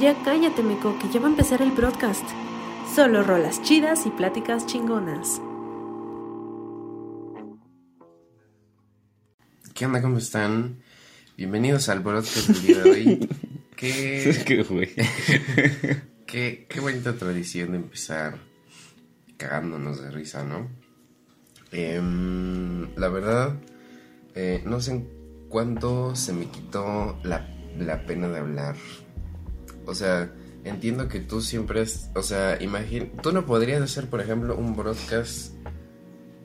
Ya cállate, Meco, que ya va a empezar el broadcast. Solo rolas chidas y pláticas chingonas. ¿Qué onda? ¿Cómo están? Bienvenidos al broadcast del día de hoy. qué, qué güey. qué, qué bonita tradición de empezar cagándonos de risa, ¿no? Em, la verdad, eh, no sé en cuánto se me quitó la, la pena de hablar. O sea, entiendo que tú siempre es, o sea, imagina, tú no podrías hacer, por ejemplo, un broadcast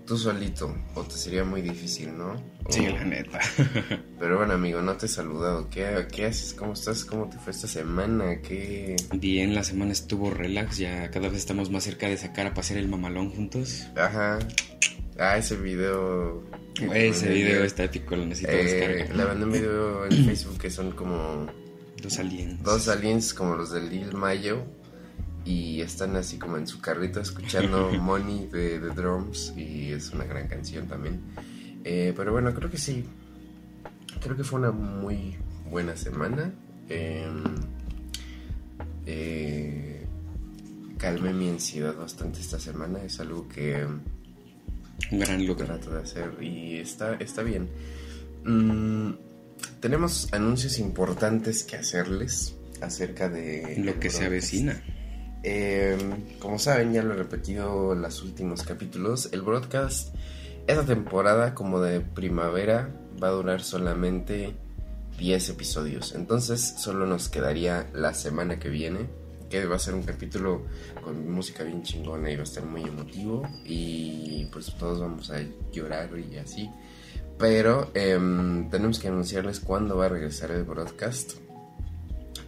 tú solito, o te sería muy difícil, ¿no? Sí, la neta. Pero bueno, amigo, no te he saludado. ¿Qué, qué haces? ¿Cómo estás? ¿Cómo te fue esta semana? ¿Qué...? Bien, la semana estuvo relax, ya cada vez estamos más cerca de sacar a pasear el mamalón juntos. Ajá. Ah, ese video... Ese Eh, video estático lo necesito Eh, descargar. le mandé un video en Facebook que son como Dos aliens. dos aliens como los del Lil Mayo y están así como en su carrito escuchando Money de The Drums y es una gran canción también. Eh, pero bueno, creo que sí. Creo que fue una muy buena semana. Eh, eh, calmé mi ansiedad bastante esta semana. Es algo que Un gran logro. trato de hacer y está, está bien. Mm, tenemos anuncios importantes que hacerles acerca de Lo que se avecina. Eh, como saben, ya lo he repetido en los últimos capítulos, el broadcast esta temporada como de primavera va a durar solamente 10 episodios. Entonces solo nos quedaría la semana que viene, que va a ser un capítulo con música bien chingona y va a estar muy emotivo y pues todos vamos a llorar y así. Pero em, tenemos que anunciarles cuándo va a regresar el broadcast.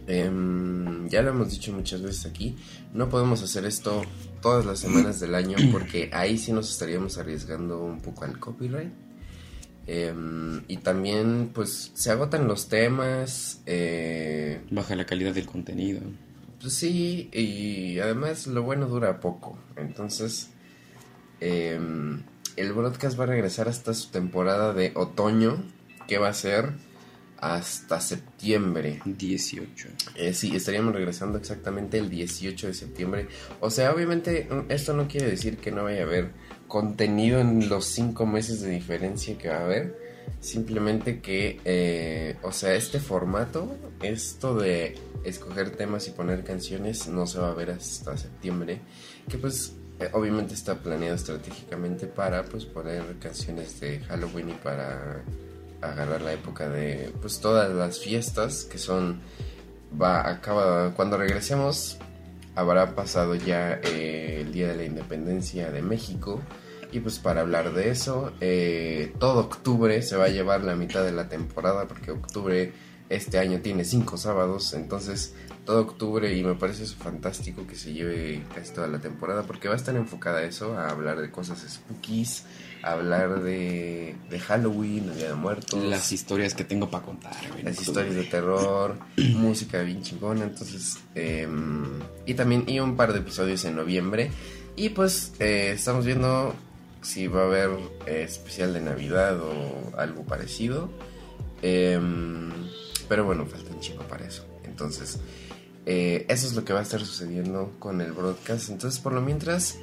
Em, ya lo hemos dicho muchas veces aquí, no podemos hacer esto todas las semanas del año porque ahí sí nos estaríamos arriesgando un poco al copyright. Em, y también pues se agotan los temas, eh, Baja la calidad del contenido. pues sí, y además lo bueno dura poco. Entonces, el broadcast va a regresar hasta su temporada de otoño, que va a ser hasta septiembre. 18. Eh, sí, estaríamos regresando exactamente el 18 de septiembre. O sea, obviamente mm, esto no quiere decir que no vaya a haber contenido en los cinco meses de diferencia que va a haber. Simplemente que, eh, o sea, este formato, esto de escoger temas y poner canciones, no se va a ver hasta septiembre. Que pues, eh, obviamente está planeado estratégicamente para, pues, poner canciones de Halloween y para agarrar la época de pues todas las fiestas que son va acaba cuando regresemos habrá pasado ya eh, el día de la independencia de México. Y pues para hablar de eso eh, todo octubre se va a llevar la mitad de la temporada porque octubre este año tiene cinco sábados entonces todo octubre y me parece eso fantástico que se lleve casi toda la temporada porque va a estar enfocada a eso a hablar de cosas spookies a hablar de, de Halloween, Día de Muertos. Las historias que tengo para contar, las historias de terror, música bien chingona, entonces, eh, y también, y un par de episodios en noviembre, y pues eh, estamos viendo si va a haber eh, especial de Navidad o algo parecido, Eh, pero bueno, falta un chingo para eso, entonces, eh, eso es lo que va a estar sucediendo con el broadcast, entonces por lo mientras...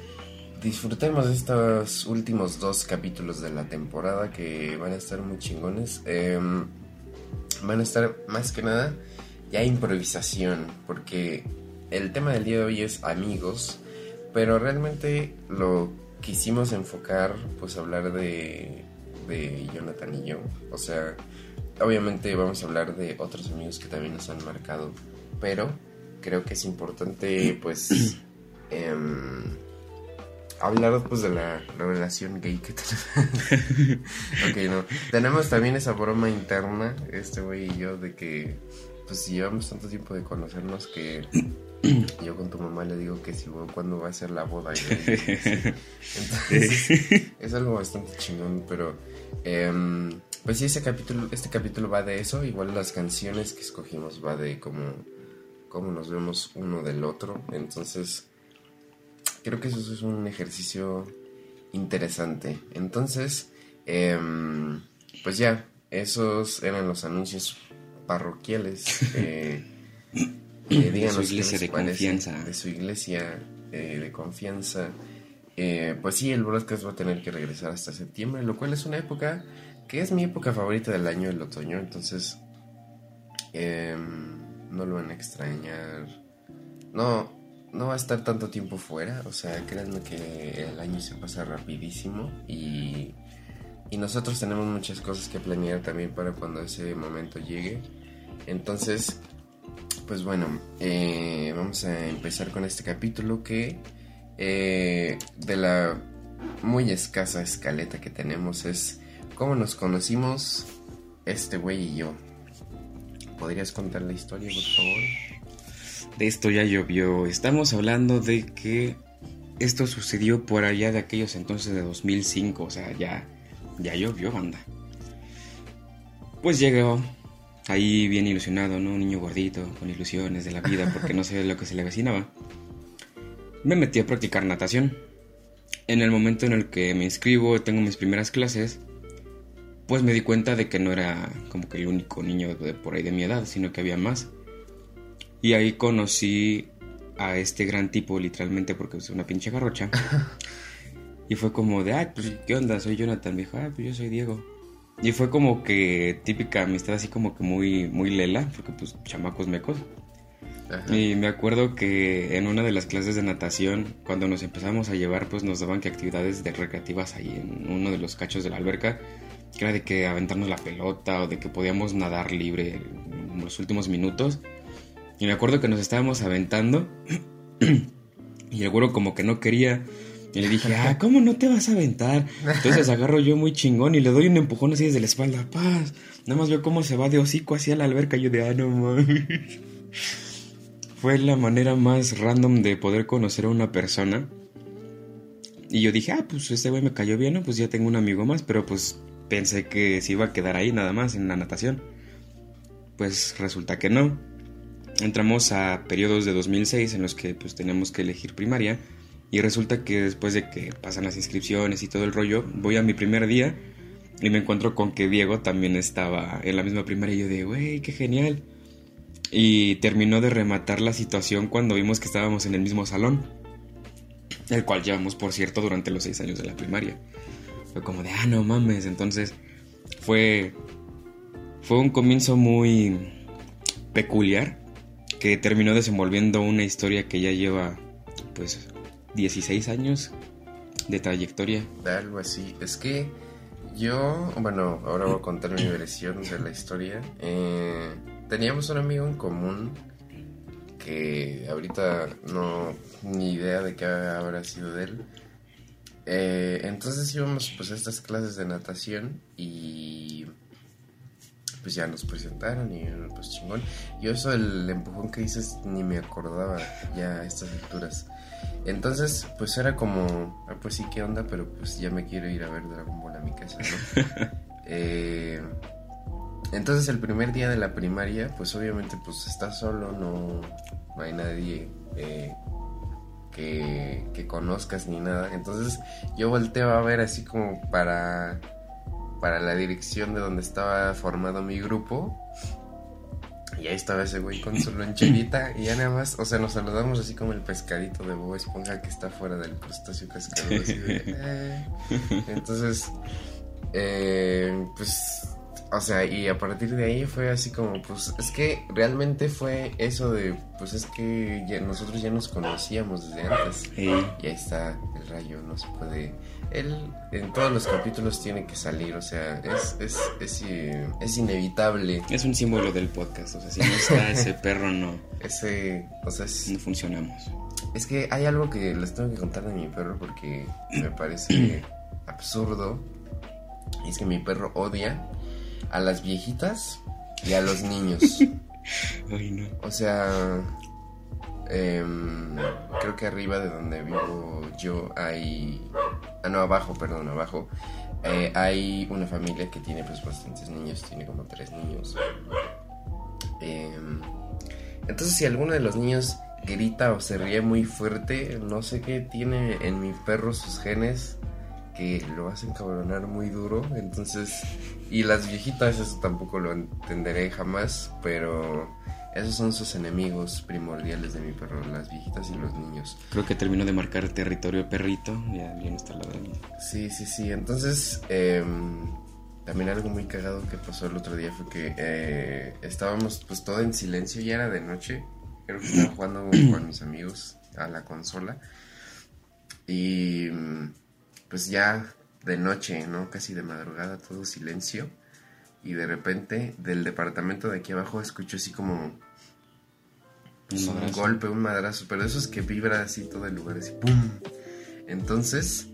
Disfrutemos de estos últimos dos capítulos de la temporada que van a estar muy chingones. Em, van a estar más que nada ya improvisación, porque el tema del día de hoy es amigos, pero realmente lo quisimos enfocar, pues hablar de, de Jonathan y yo. O sea, obviamente vamos a hablar de otros amigos que también nos han marcado, pero creo que es importante, pues, em, hablar pues de la, la relación gay que tenemos. ok, no. Tenemos también esa broma interna, este güey y yo, de que pues llevamos tanto tiempo de conocernos que yo con tu mamá le digo que si cuándo va a ser la boda. y. Entonces, es algo bastante chingón, pero em, pues sí, ese capítulo, este capítulo va de eso, igual las canciones que escogimos va de cómo, cómo nos vemos uno del otro, entonces creo que eso es un ejercicio interesante. Entonces, em, pues ya, esos eran los anuncios parroquiales. eh, Eh, De su iglesia de confianza. de su iglesia eh, de confianza. Eh, pues sí, el broadcast va a tener que regresar hasta septiembre, lo cual es una época que es mi época favorita del año, el otoño. Entonces, em, no lo van a extrañar. No, no va a estar tanto tiempo fuera. O sea, créanme que el año se pasa rapidísimo y, y nosotros tenemos muchas cosas que planear también para cuando ese momento llegue. Entonces, pues bueno, eh, vamos a empezar con este capítulo que eh, de la muy escasa escaleta que tenemos es cómo nos conocimos este güey y yo. ¿Podrías contar la historia, por favor? De esto ya llovió. Estamos hablando de que esto sucedió por allá de aquellos entonces de 2005. O sea, ya, ya llovió, banda. Pues llegó ahí bien ilusionado, ¿no? Un niño gordito, con ilusiones de la vida, porque no sabía lo que se le avecinaba. Me metí a practicar natación. En el momento en el que me inscribo, tengo mis primeras clases, pues me di cuenta de que no era como que el único niño de por ahí de mi edad, sino que había más. Y ahí conocí a este gran tipo, literalmente, porque es una pinche garrocha. y fue como de, ay, pues, ¿qué onda? Soy Jonathan. Me dijo, ah, pues yo soy Diego. Y fue como que típica amistad, así como que muy, muy lela, porque pues chamacos mecos. Ajá. Y me acuerdo que en una de las clases de natación, cuando nos empezamos a llevar, pues nos daban que actividades de recreativas ahí en uno de los cachos de la alberca, que era de que aventarnos la pelota o de que podíamos nadar libre en los últimos minutos. Y me acuerdo que nos estábamos aventando y el güero como que no quería. Y le dije, ah, ¿cómo no te vas a aventar? Entonces agarro yo muy chingón y le doy un empujón así desde la espalda. Paz. Nada más veo cómo se va de hocico hacia la alberca. Yo de, ah, no mames. Fue la manera más random de poder conocer a una persona. Y yo dije, ah, pues este güey me cayó bien, ¿no? Pues ya tengo un amigo más. Pero pues pensé que se iba a quedar ahí nada más en la natación. Pues resulta que no. Entramos a periodos de 2006 en los que pues tenemos que elegir primaria. Y resulta que después de que pasan las inscripciones y todo el rollo, voy a mi primer día y me encuentro con que Diego también estaba en la misma primaria. Y yo de, güey, qué genial. Y terminó de rematar la situación cuando vimos que estábamos en el mismo salón. El cual llevamos, por cierto, durante los seis años de la primaria. Fue como de, ah, no mames. Entonces fue, fue un comienzo muy peculiar que terminó desenvolviendo una historia que ya lleva, pues, 16 años de trayectoria. Algo así. Es que yo, bueno, ahora voy a contar mi versión de la historia. Eh, teníamos un amigo en común que ahorita no ni idea de qué habrá sido de él. Eh, entonces íbamos pues a estas clases de natación y pues ya nos presentaron y pues chingón. Yo eso el empujón que dices ni me acordaba ya a estas alturas. Entonces, pues era como, ah, pues sí, qué onda, pero pues ya me quiero ir a ver Dragon Ball a mi casa, ¿no? Eh, entonces el primer día de la primaria, pues obviamente pues estás solo, no, no hay nadie eh, que, que conozcas ni nada. Entonces yo volteo a ver así como para, para la dirección de donde estaba formado mi grupo. Y ahí estaba ese güey con su loncherita y ya nada más, o sea, nos saludamos así como el pescadito de Bob Esponja que está fuera del crustáceo. Así de, eh. Entonces, eh, pues, o sea, y a partir de ahí fue así como, pues, es que realmente fue eso de, pues es que ya, nosotros ya nos conocíamos desde antes. Sí. Y ahí está el rayo, no se puede... Él en todos los capítulos tiene que salir, o sea, es, es, es, eh, es inevitable. Es un símbolo del podcast, o sea, si no está ese perro no, Ese, o sea, es, no funcionamos. es que hay algo que les tengo que contar de mi perro porque me parece absurdo. Y es que mi perro odia a las viejitas y a los niños. Ay, no. O sea, em, creo que arriba de donde vivo yo hay... Ah, no, abajo, perdón, abajo. eh, hay una familia que tiene pues bastantes niños, tiene como tres niños. Em, entonces si alguno de los niños grita o se ríe muy fuerte, no sé qué tiene en mi perro sus genes que lo hacen cabronar muy duro. Entonces, y las viejitas, eso tampoco lo entenderé jamás, pero esos son sus enemigos primordiales de mi perro, las viejitas y los niños. Creo que terminó de marcar territorio perrito, ya bien está ladrando. Sí, sí, sí. Entonces, em, también algo muy cagado que pasó el otro día fue que eh, estábamos pues todo en silencio, ya era de noche. Creo que estaba jugando con mis amigos a la consola. Y pues ya de noche, ¿no? Casi de madrugada, todo silencio. Y de repente, del departamento de aquí abajo, escucho así como un, golpe, un madrazo. Pero eso es que vibra así todo el lugar, así ¡pum! Entonces,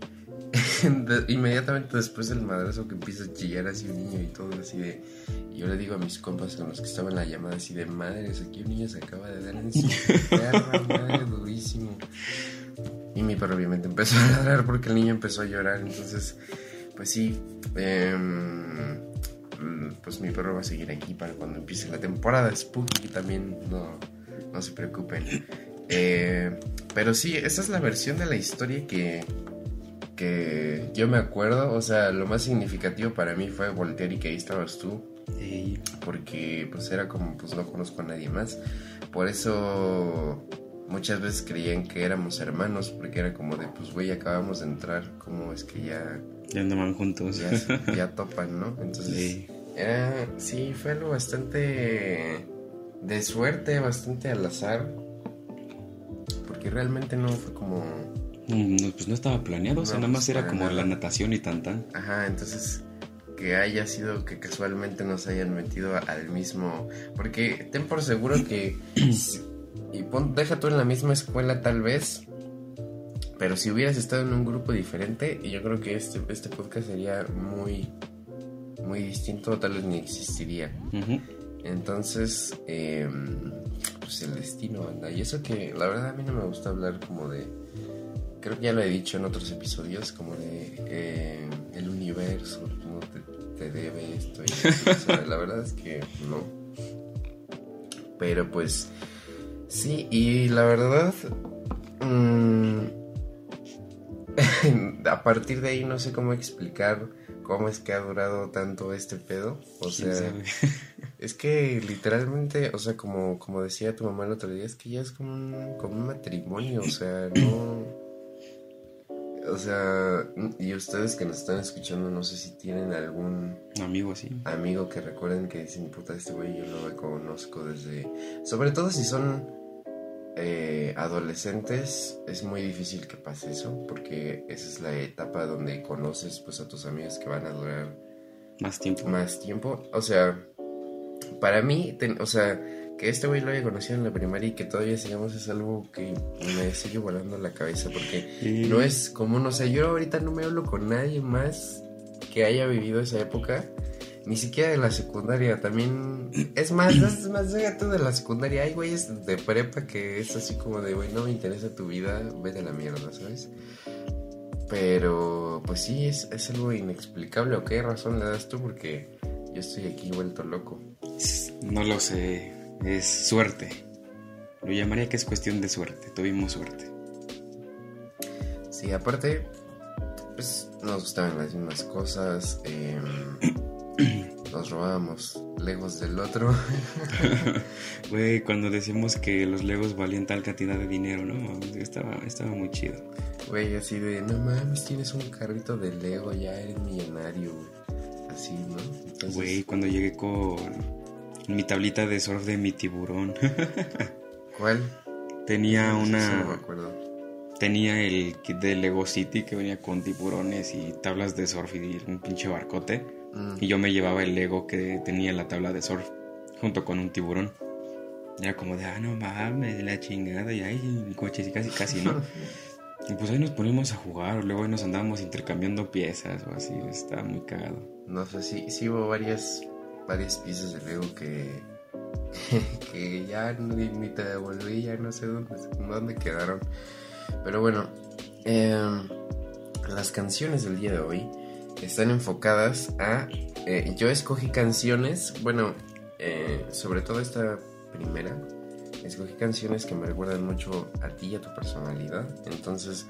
inmediatamente después del madrazo que empieza a chillar así un niño y todo así de... Yo le digo a mis compas con los que estaban en la llamada así de madres, aquí un niño se acaba de dar en su perra, madre, durísimo. Y mi perro obviamente empezó a ladrar porque el niño empezó a llorar. Entonces, pues sí, em, pues mi perro va a seguir aquí para cuando empiece la temporada Spooky también, no, no se preocupen. Eh, pero sí, esa es la versión de la historia que, que yo me acuerdo. O sea, lo más significativo para mí fue voltear y que ahí estabas tú. Porque pues era como, pues no conozco a nadie más. Por eso muchas veces creían que éramos hermanos, porque era como de, pues güey, acabamos de entrar, ¿cómo es que ya... Ya andaban juntos. Ya, topan, ¿no? Entonces, sí. Era, sí, fue algo bastante de suerte, bastante al azar, porque realmente no fue como... No, pues no estaba planeado, o sea, nada más pues, era como la natación y tan tan. Ajá, entonces que haya sido que casualmente nos hayan metido al mismo. Porque ten por seguro que y pon, deja tú en la misma escuela tal vez, pero si hubieras estado en un grupo diferente, yo creo que este, este podcast sería muy, muy distinto, tal vez ni existiría. Entonces, em, pues el destino anda. Y eso que la verdad a mí no me gusta hablar como de, creo que ya lo he dicho en otros episodios, como de eh, el universo, no te, debe esto. Y la verdad es que no. Pero pues Sí, y la verdad, mm, a partir de ahí no sé cómo explicar cómo es que ha durado tanto este pedo. O sea, es que literalmente, o sea, como, como decía tu mamá el otro día, es que ya es como un, como un matrimonio, o sea, no... O sea, y ustedes que nos están escuchando, no sé si tienen algún amigo así. Amigo que recuerden que dicen, puta, este güey yo lo conozco desde... Sobre todo si son eh, adolescentes es muy difícil que pase eso porque esa es la etapa donde conoces pues a tus amigos que van a durar más tiempo. Más tiempo. O sea, para mí, o sea, que este güey lo haya conocido en la primaria y que todavía sigamos es algo que me sigue volando la cabeza porque no es como no sé, yo ahorita no me hablo con nadie más que haya vivido esa época ni siquiera de la secundaria, también. Es más, es más, tú de la secundaria. Hay güeyes de prepa que es así como de, güey, no me interesa tu vida, vete a la mierda, ¿sabes? Pero, pues sí, es, es algo inexplicable. ¿O qué razón le das tú? Porque yo estoy aquí vuelto loco. No lo sé, es suerte. Lo llamaría que es cuestión de suerte, tuvimos suerte. Sí, aparte, pues nos gustaban las mismas cosas. Eh, nos robábamos legos del otro. Güey, cuando decimos que los legos valían tal cantidad de dinero, ¿no? Estaba, estaba muy chido. Güey, así de, no mames, tienes un carrito de lego, ya eres millonario. Así, ¿no? Güey, cuando llegué con mi tablita de surf de mi tiburón. ¿Cuál? Tenía una... no me acuerdo. Tenía el kit de Lego City que venía con tiburones y tablas de surf y un pinche barcote. Mm. Y yo me llevaba el Lego que tenía en la tabla de surf junto con un tiburón. Era como de, ah, no mames, la chingada, y ahí mi coche, casi, casi, ¿no? y pues ahí nos ponemos a jugar, luego ahí nos andábamos intercambiando piezas o así, estaba muy cagado. No sé, sí, sí hubo varias, varias piezas de Lego que, que ya ni, te devolví, ya no sé dónde, dónde quedaron. Pero bueno, em, las canciones del día de hoy están enfocadas a... Eh, yo escogí canciones, bueno, eh, sobre todo esta primera, escogí canciones que me recuerdan mucho a ti y a tu personalidad. Entonces,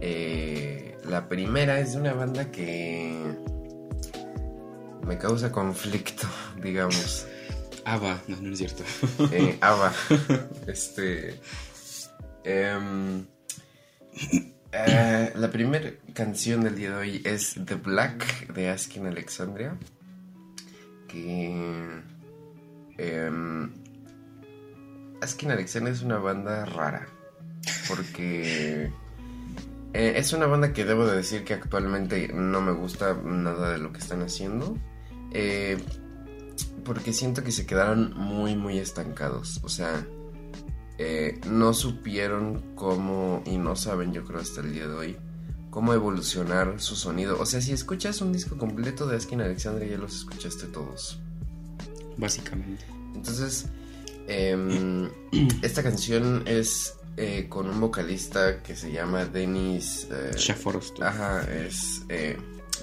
eh, la primera es de una banda que me causa conflicto, digamos. Ava, no, no es cierto. Eh, Ava. este. em, eh, la primera canción del día de hoy es The Black de Askin Alexandria. Que. em, Askin Alexandria es una banda rara. Porque. eh, es una banda que debo de decir que actualmente no me gusta nada de lo que están haciendo. Eh, porque siento que se quedaron muy, muy estancados. O sea, eh, no supieron cómo, y no saben yo creo hasta el día de hoy, cómo evolucionar su sonido. O sea, si escuchas un disco completo de Askin Alexandria, ya los escuchaste todos. Básicamente. Entonces, em, esta canción es eh, con un vocalista que se llama Denis... eh. Ajá, es... eh,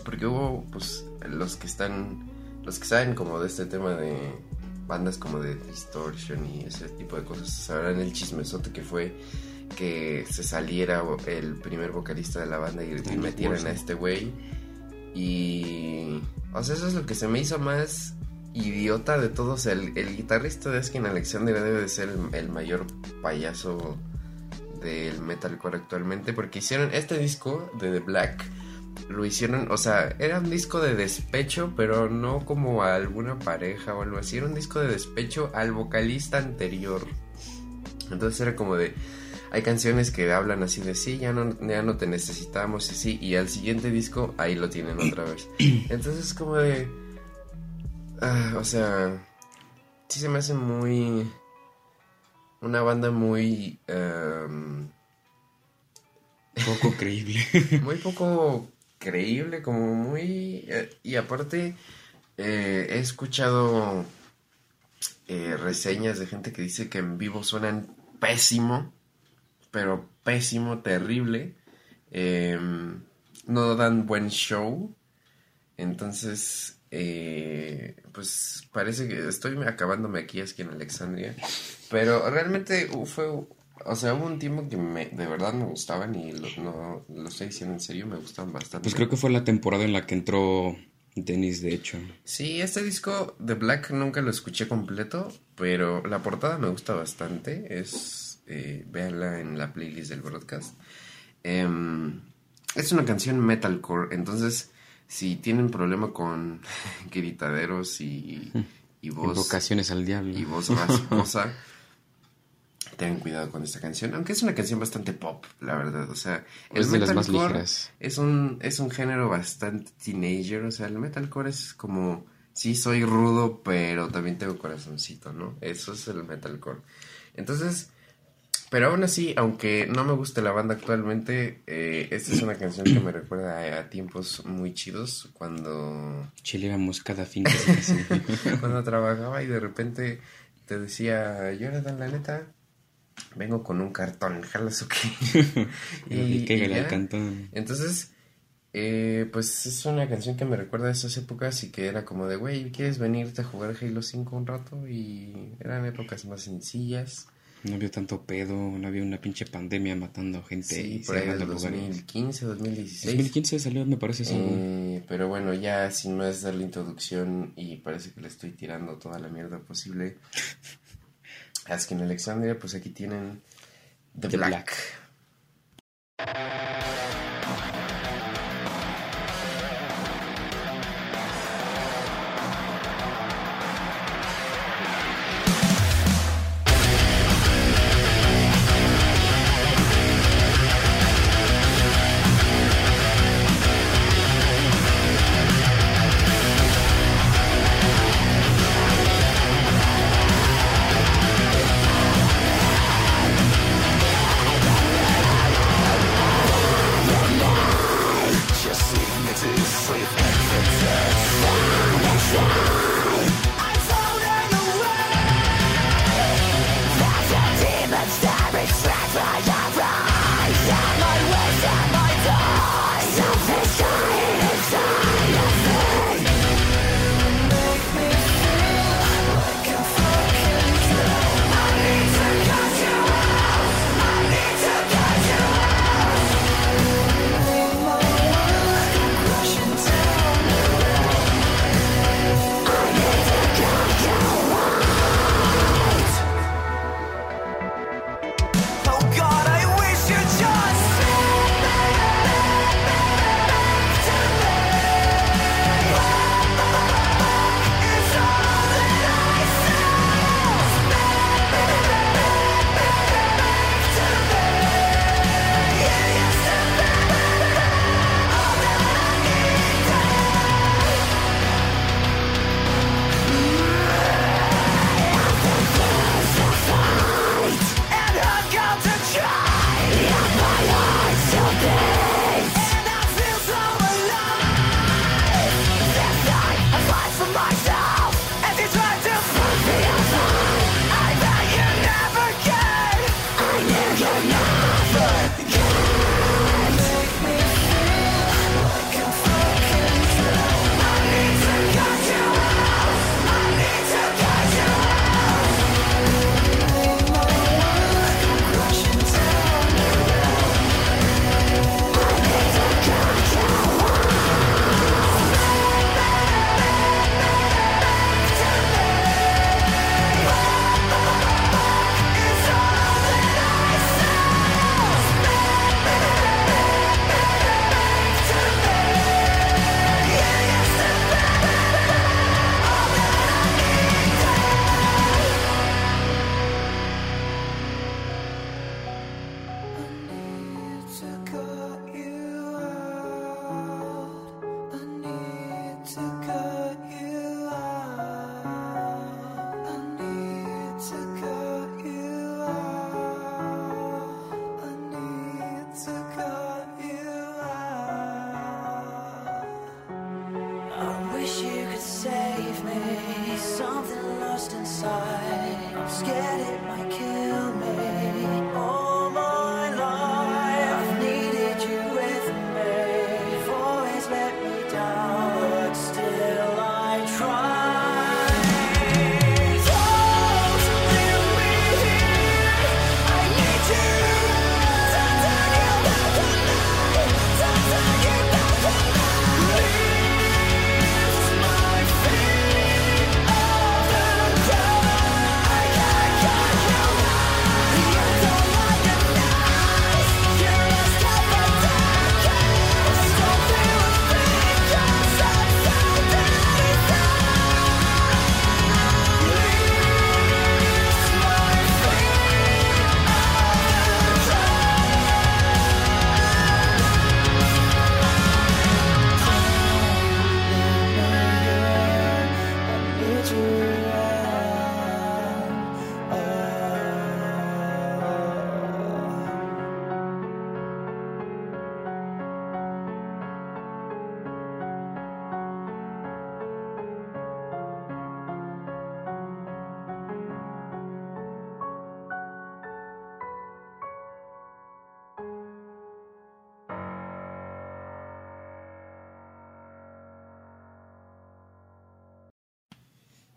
porque hubo, pues, los que están... Los que saben como de este tema de bandas como de Distortion y ese tipo de cosas, sabrán el chismesote que fue que se saliera el primer vocalista de la banda y, metieran a este güey. Y... O sea, eso es lo que se me hizo más idiota de todos. El, el guitarrista de Askin Alexander debe de ser el, el mayor payaso del metalcore actualmente porque hicieron este disco de The Black lo hicieron, o sea, era un disco de despecho, pero no como a alguna pareja o algo así, era un disco de despecho al vocalista anterior. Entonces era como de hay canciones que hablan así de sí, ya no ya no te necesitamos y sí, y al siguiente disco ahí lo tienen otra vez. Entonces como de ah, o sea, sí se me hace muy una banda muy em, Poco creíble. muy poco creíble, como muy... eh, y aparte, eh, he escuchado eh, reseñas de gente que dice que en vivo suenan pésimo, pero pésimo, terrible. Eh, no dan buen show. Entonces, pues parece que estoy acabándome aquí, aquí en Alexandria. Pero realmente uh, fue, o sea, hubo un tiempo que me, de verdad me gustaban y lo, no, lo estoy diciendo en serio, me gustaban bastante. Pues creo que fue la temporada en la que entró Dennis, de hecho. Sí, este disco de Black nunca lo escuché completo, pero la portada me gusta bastante. Es, eh, véanla en la playlist del broadcast. Em, es una canción metalcore, entonces si tienen problema con gritaderos y, y voz Invocaciones al diablo. y voz rasposa, tengan cuidado con esta canción, aunque es una canción bastante pop, la verdad, o sea, Es de las más ligeras. es un es un género bastante teenager, o sea, el metalcore es como sí soy rudo, pero también tengo corazoncito, ¿no? Eso es el metalcore. Entonces, pero aún así, aunque no me guste la banda actualmente, eh, esta es una canción que me recuerda a, a tiempos muy chidos cuando Chileamos cada fin casi. cuando trabajaba y de repente te decía, Jonathan, la neta, vengo con un cartón, jalas o qué. y, cáigale ya. al cantón. Entonces, eh, pues es una canción que me recuerda a esas épocas y que era como de, güey, ¿quieres venirte a jugar Halo 5 un rato? Y eran épocas más sencillas. No había tanto pedo, no había una pinche pandemia matando gente Sí, y por ahí del cerrando lugares. 2015, 2016. 2015 salió, me parece, sí. Eh, pero bueno, ya sin más dar la introducción y parece que le estoy tirando toda la mierda posible. Askin Alexandria, pues aquí tienen The, The Black. Black.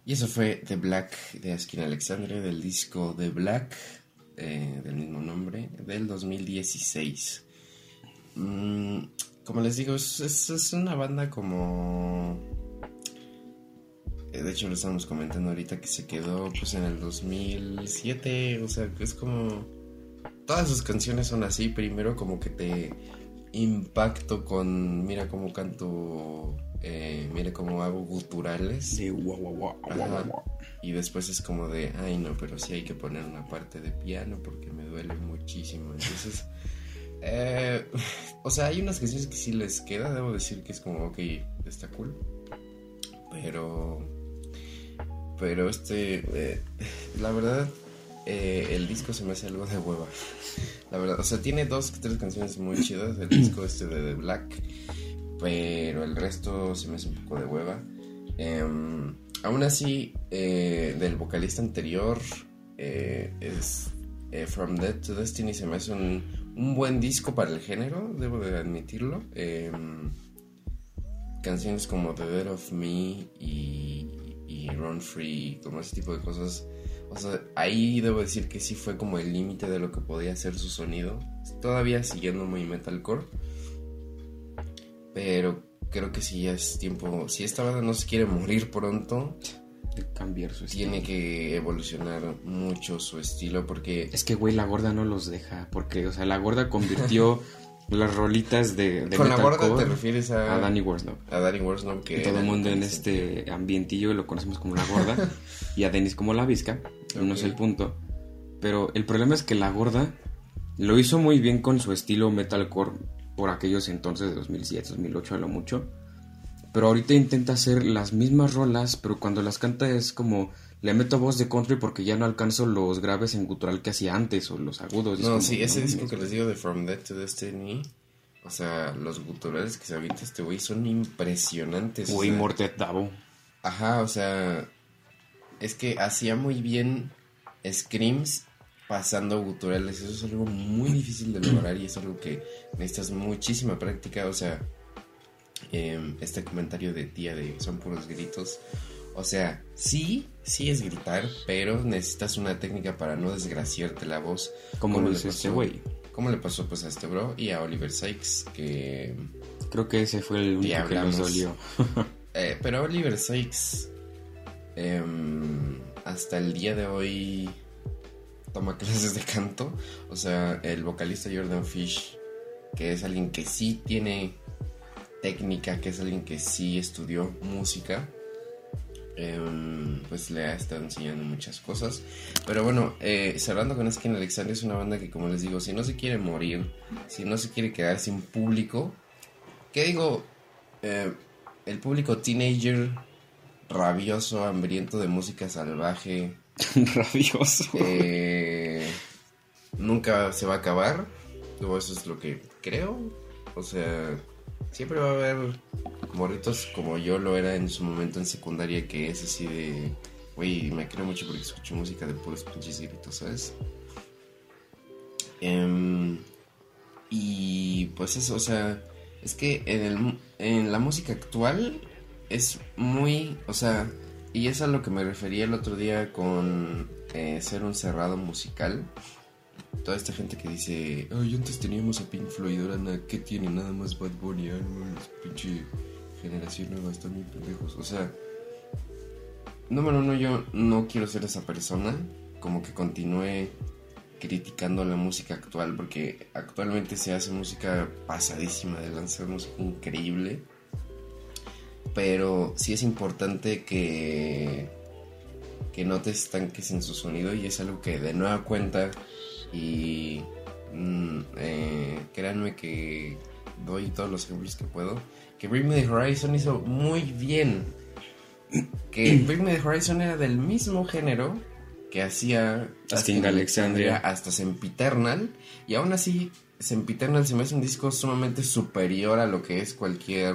Y eso fue The Black de Askin Alexandria del disco The Black, eh, del mismo nombre, del 2016. Mm, como les digo, es, es, una banda como... eh, De hecho, lo estábamos comentando ahorita que se quedó pues en el 2007. O sea, es como... Todas sus canciones son así. Primero como que te impacto con... Mira cómo canto... eh, mira cómo hago guturales. Sí, guau, guau, guau, guau, Ajá. guau, guau. Y después es como de, ay no, pero sí hay que poner una parte de piano porque me duele muchísimo. Entonces, eh, o sea, hay unas canciones que sí les queda, debo decir que es como, ok, está cool. Pero, pero este, eh, la verdad, eh, el disco se me hace algo de hueva. La verdad, o sea, tiene dos, tres canciones muy chidas, el disco este de The Black, pero el resto se me hace un poco de hueva. Em, aún así, eh, del vocalista anterior, eh, es eh, From Dead to Destiny, se me hace un, un buen disco para el género, debo de admitirlo. Em, canciones como The Dead of Me y, y Run Free, como ese tipo de cosas. O sea, ahí debo decir que sí fue como el límite de lo que podía hacer su sonido. Todavía siguiendo muy metalcore. Pero creo que si ya es tiempo. Si esta banda no se quiere morir pronto, cambiar su estilo. tiene que evolucionar mucho su estilo. Porque. Es que, güey, la gorda no los deja. Porque, o sea, la gorda convirtió las rolitas de, de Con la gorda te refieres a. a Danny Worsnop. A Danny Worsnop, que. Todo el mundo en este ambientillo lo conocemos como la gorda y a Dennis como la visca. No es Ok. el punto. Pero el problema es que la gorda lo hizo muy bien con su estilo metalcore por aquellos entonces de 2007, 2008 a lo mucho. Pero ahorita intenta hacer las mismas rolas, pero cuando las canta es como le meto voz de country porque ya no alcanzo los graves en gutural que hacía antes o los agudos. No, como, sí, ese no disco que les digo de From Dead to Destiny. O sea, los guturales que se avienta este güey son impresionantes. o Güey, sea, Mortet Davo. Ajá, o sea, es que hacía muy bien screams pasando guturales. Eso es algo muy difícil de lograr y es algo que necesitas muchísima práctica. O sea, em, este comentario de tía de son puros gritos. O sea, sí, sí es gritar, pero necesitas una técnica para no desgraciarte la voz. Como ¿Cómo lo le hizo este güey. ¿Cómo le pasó pues a este bro y a Oliver Sykes? Que Creo que ese fue el único que nos dolió. Eh, pero Oliver Sykes em, hasta el día de hoy toma clases de canto. O sea, el vocalista Jordan Fish, que es alguien que sí tiene técnica, que es alguien que sí estudió música, em, pues le ha estado enseñando muchas cosas. Pero bueno, eh, cerrando con Skin Alexander es una banda que como les digo, si no se quiere morir, si no se quiere quedar sin público, ¿qué digo? Eh, el público teenager, rabioso, hambriento de música salvaje, Rabioso. eh, nunca se va a acabar. O eso es lo que creo. O sea, siempre va a haber morritos como yo lo era en su momento en secundaria, que es así de, güey, me creo mucho porque escucho música de puros pinches gritos, ¿sabes? Em, y pues eso, o sea, es que en, el, en la música actual es muy, o sea, y es a lo que me refería el otro día con eh, ser un cerrado musical. Toda esta gente que dice, ay, antes teníamos a Pink Floyd, ahora na- ¿qué tiene? Nada más Bad Bunny, ah, no, pinche generación nueva, están bien pendejos. O sea, número uno, yo no quiero ser esa persona, como que continúe criticando la música actual, porque actualmente se hace música pasadísima de lanzar música increíble. Pero sí es importante que, que no te estanques en su sonido y es algo que de nueva cuenta y mm, eh, créanme que doy todos los ejemplos que puedo. Que Bring Me The Horizon hizo muy bien. Que Bring Me The Horizon era del mismo género que hacía Asking Alexandria. hasta Sempiternal. Y aún así, Sempiternal se me hace un disco sumamente superior a lo que es cualquier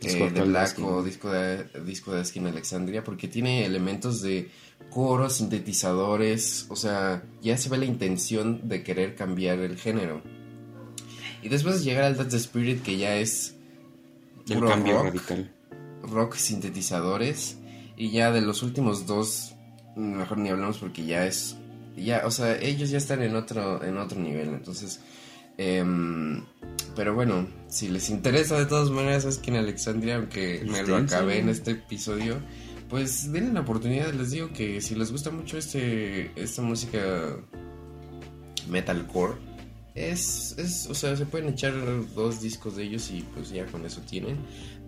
Disco eh, de actual de Black Asking. o disco de, disco de Asking Alexandria. Porque tiene elementos de coros, sintetizadores. O sea, ya se ve la intención de querer cambiar el género. Y después de llegar al That's the Spirit, que ya es El cambio rock, radical. rock sintetizadores. Y ya de los últimos dos, mejor ni hablamos porque ya es, ya, o sea, ellos ya están en otro, en otro nivel, entonces, em, pero bueno, si les interesa de todas maneras, es que en Alexandria, aunque me lo acabé en este episodio, pues denle la oportunidad, les digo que si les gusta mucho este, esta música metalcore, es, es, o sea, se pueden echar dos discos de ellos y pues ya con eso tienen.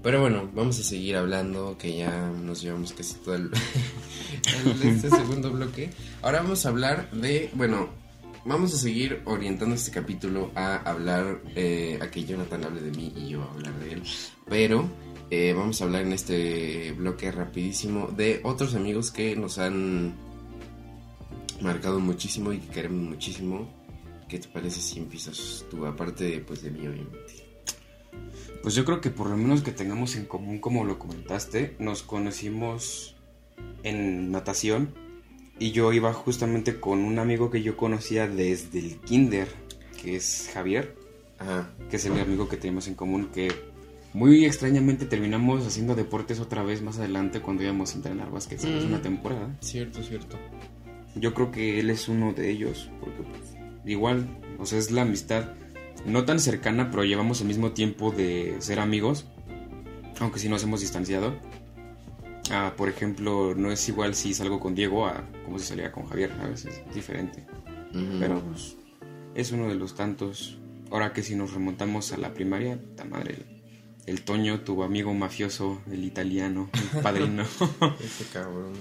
Pero bueno, vamos a seguir hablando, que ya nos llevamos casi todo el, este segundo bloque. Ahora vamos a hablar de, bueno, vamos a seguir orientando este capítulo a hablar, eh, a que Jonathan hable de mí y yo a hablar de él. Pero eh, vamos a hablar en este bloque rapidísimo de otros amigos que nos han marcado muchísimo y que queremos muchísimo ¿Qué te parece si empiezas tú, aparte pues, de mí, obviamente? Pues yo creo que por lo menos que tengamos en común, como lo comentaste, nos conocimos en natación y yo iba justamente con un amigo que yo conocía desde el kinder, que es Javier, que es el amigo que tenemos en común, que muy extrañamente terminamos haciendo deportes otra vez más adelante cuando íbamos a entrenar básquet, mm. una temporada. Cierto, cierto. Yo creo que él es uno de ellos, porque pues, igual, o sea, es la amistad no tan cercana, pero llevamos el mismo tiempo de ser amigos, aunque si nos hemos distanciado. Ah, por ejemplo, no es igual si salgo con Diego a como si salía con Javier, a veces es diferente. Pero pues, es uno de los tantos. Ahora que si nos remontamos a la primaria, ta madre, el, Toño, tu amigo mafioso, el italiano, el padrino. Ese cabrón.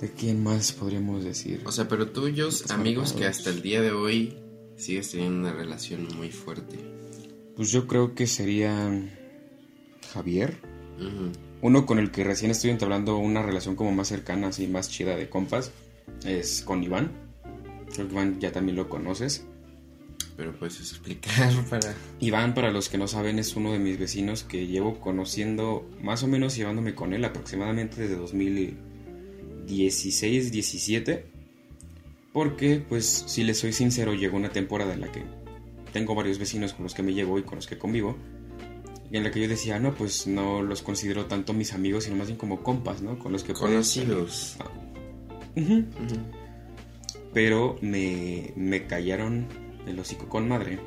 ¿De quién más podríamos decir? O sea, pero tuyos, amigos que hasta el día de hoy sigues teniendo una relación muy fuerte. Pues yo creo que sería Javier. Uno con el que recién estoy entablando una relación como más cercana, así más chida de compas, es con Iván. Creo que Iván ya también lo conoces. Pero puedes explicar para... Iván, para los que no saben, es uno de mis vecinos que llevo conociendo, más o menos llevándome con él aproximadamente desde 2000 16, 17. Porque, pues, si les soy sincero, llegó una temporada en la que tengo varios vecinos con los que me llevo y con los que convivo. En la que yo decía, no, pues no los considero tanto mis amigos, sino más bien como compas, ¿no? Con los que... Conocidos. Ah. Pero me, me callaron el hocico con madre.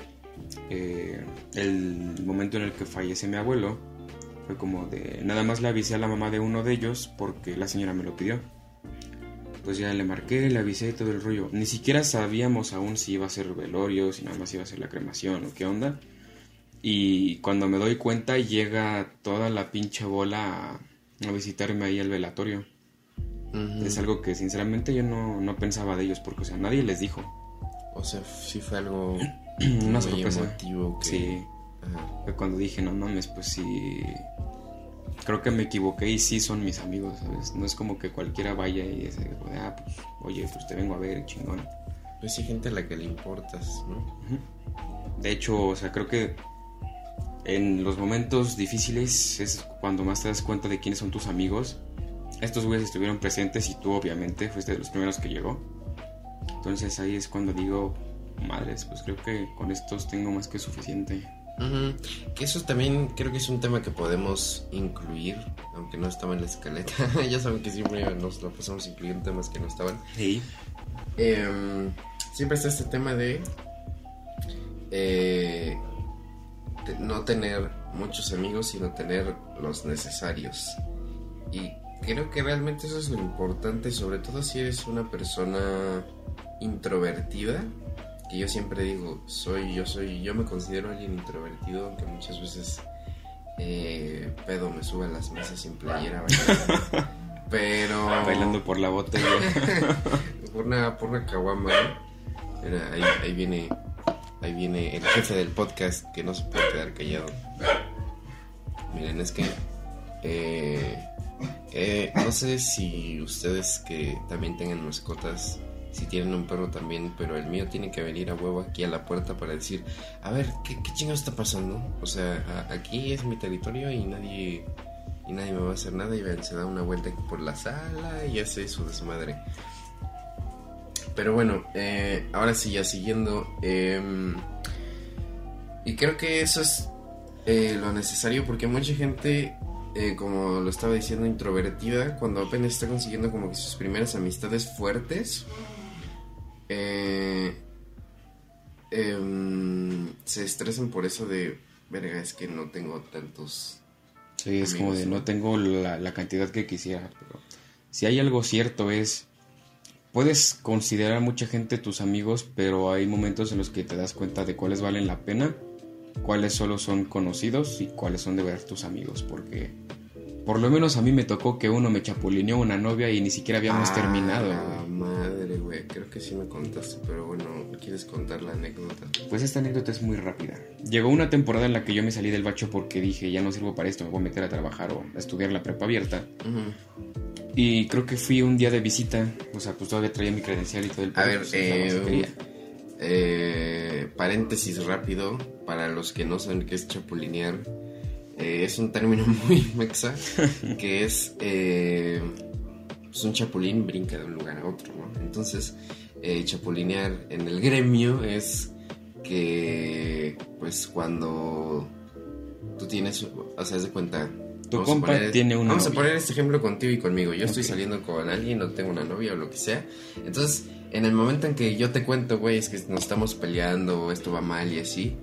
Eh, el momento en el que fallece mi abuelo fue como de... Nada más le avisé a la mamá de uno de ellos porque la señora me lo pidió pues ya le marqué, le avisé todo el rollo. Ni siquiera sabíamos aún si iba a ser velorio, si nada más iba a ser la cremación o qué onda. Y cuando me doy cuenta llega toda la pinche bola a, visitarme ahí al velatorio. Es algo que sinceramente yo no, pensaba de ellos porque, o sea, nadie les dijo. O sea, sí fue algo una sorpresa. Sí. Fue cuando dije, no mames, pues sí creo que me equivoqué y sí son mis amigos, ¿sabes? No es como que cualquiera vaya y dice, ah, pues, oye, pues te vengo a ver, chingón. Pues sí, gente a la que le importas, ¿no? De hecho, o sea, creo que en los momentos difíciles es cuando más te das cuenta de quiénes son tus amigos. Estos güeyes estuvieron presentes y tú obviamente fuiste de los primeros que llegó. Entonces ahí es cuando digo, madres, pues creo que con estos tengo más que suficiente. Que eso también creo que es un tema que podemos incluir, aunque no estaba en la escaleta. ya saben que siempre nos lo pasamos incluyendo temas que no estaban. Sí. Em, siempre está este tema de, eh, de no tener muchos amigos, sino tener los necesarios. Y creo que realmente eso es lo importante, sobre todo si eres una persona introvertida que yo siempre digo, soy, yo soy, yo me considero alguien introvertido, aunque muchas veces eh, pedo me sube a las mesas sin playera bailando. Pero. Bailando por la botella. por una, por una caguama, ahí, ahí viene. Ahí viene el jefe del podcast que no se puede quedar callado. Miren, es que. Eh, eh, no sé si ustedes que también tengan mascotas si tienen un perro también, pero el mío tiene que venir a huevo aquí a la puerta para decir, a ver, ¿qué, qué está pasando? O sea, aquí es mi territorio y nadie y nadie me va a hacer nada y se da una vuelta por la sala y hace su desmadre. Pero bueno, eh, ahora sí, ya siguiendo. Em, y creo que eso es eh, lo necesario porque mucha gente eh, como lo estaba diciendo, introvertida, cuando apenas está consiguiendo como que sus primeras amistades fuertes, eh, em, se estresan por eso de, verga, es que no tengo tantos... Sí, es como de ¿no? no tengo la, la cantidad que quisiera, pero si hay algo cierto es, puedes considerar a mucha gente tus amigos, pero hay momentos en los que te das cuenta de cuáles valen la pena, cuáles solo son conocidos y cuáles son de ver tus amigos, porque por lo menos a mí me tocó que uno me chapulineó una novia y ni siquiera habíamos Ah, terminado. güey. madre, güey, creo que sí me contaste, pero bueno, ¿quieres contar la anécdota? Pues esta anécdota es muy rápida. Llegó una temporada en la que yo me salí del bacho porque dije, ya no sirvo para esto, me voy a meter a trabajar o a estudiar la prepa abierta. Ujú. Y creo que fui un día de visita, o sea, pues todavía traía mi credencial y todo el A ver, pues, eh, eh, paréntesis rápido para los que no saben qué es chapulinear. Eh, es un término muy mexa que es pues un chapulín brinca de un lugar a otro, ¿no? Entonces, chapulinear en el gremio es que, pues, cuando tú tienes, o sea, de cuenta. Tu vamos a compa poner- tiene una Vamos a novia. poner este ejemplo contigo y conmigo. Yo estoy Ok. saliendo con alguien, no tengo una novia o lo que sea. Entonces, en el momento en que yo te cuento, güey, es que nos estamos peleando, esto va mal y así,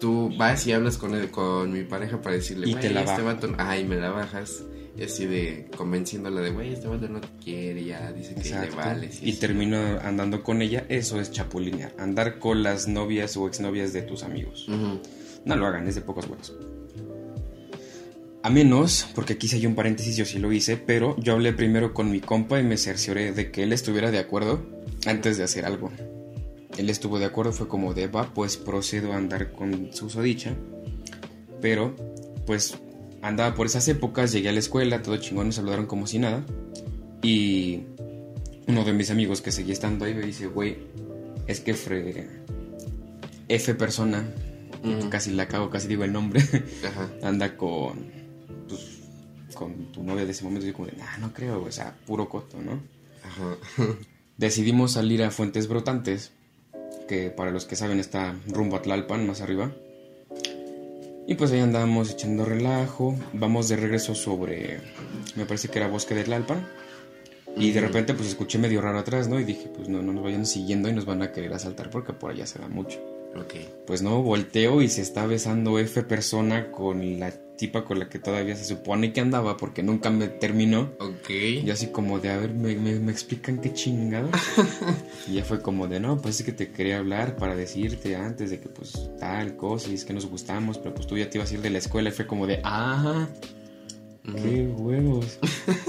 tú vas y hablas con, el- con mi pareja para decirle, Y güey, te la este vato, ay, me la bajas. Y así de convenciéndola de, güey, este vato no te quiere, ya dice que le Exacto. vales. y así. termino andando con ella, eso es chapulinear. Andar con las novias o exnovias de tus amigos. Ujú. No lo hagan, es de pocos buenos. A menos, porque aquí sí hay un paréntesis, yo sí lo hice, pero yo hablé primero con mi compa y me cercioré de que él estuviera de acuerdo antes de hacer algo. Él estuvo de acuerdo, fue como de, va, pues procedo a andar con su sodicha. Pero, pues, andaba por esas épocas, llegué a la escuela, todo chingón, me saludaron como si nada. Y uno de mis amigos que seguía estando ahí me dice, güey, es que Fre... F persona, Ujú. casi la cago, casi digo el nombre, Ajá. anda con, pues, con tu novia de ese momento. Yo como de, nah, no creo, o sea, puro coto, ¿no? Ajá. Decidimos salir a Fuentes Brotantes, que para los que saben está rumbo a Tlalpan, más arriba. Y pues ahí andamos echando relajo, vamos de regreso sobre, me parece que era Bosque de Tlalpan. Y de repente pues escuché medio raro atrás, ¿no? Y dije, pues no, no nos vayan siguiendo y nos van a querer asaltar porque por allá se da mucho. Ok. Pues no, volteo y se está besando F persona con la tipa con la que todavía se supone que andaba porque nunca me terminó. Ok. Y así como de, a ver, ¿me, me, me explican qué chingado? y ya fue como de, no, pues es que te quería hablar para decirte antes de que pues tal cosa y es que nos gustamos, pero pues tú ya te ibas a ir de la escuela y fue como de, ah, qué huevos.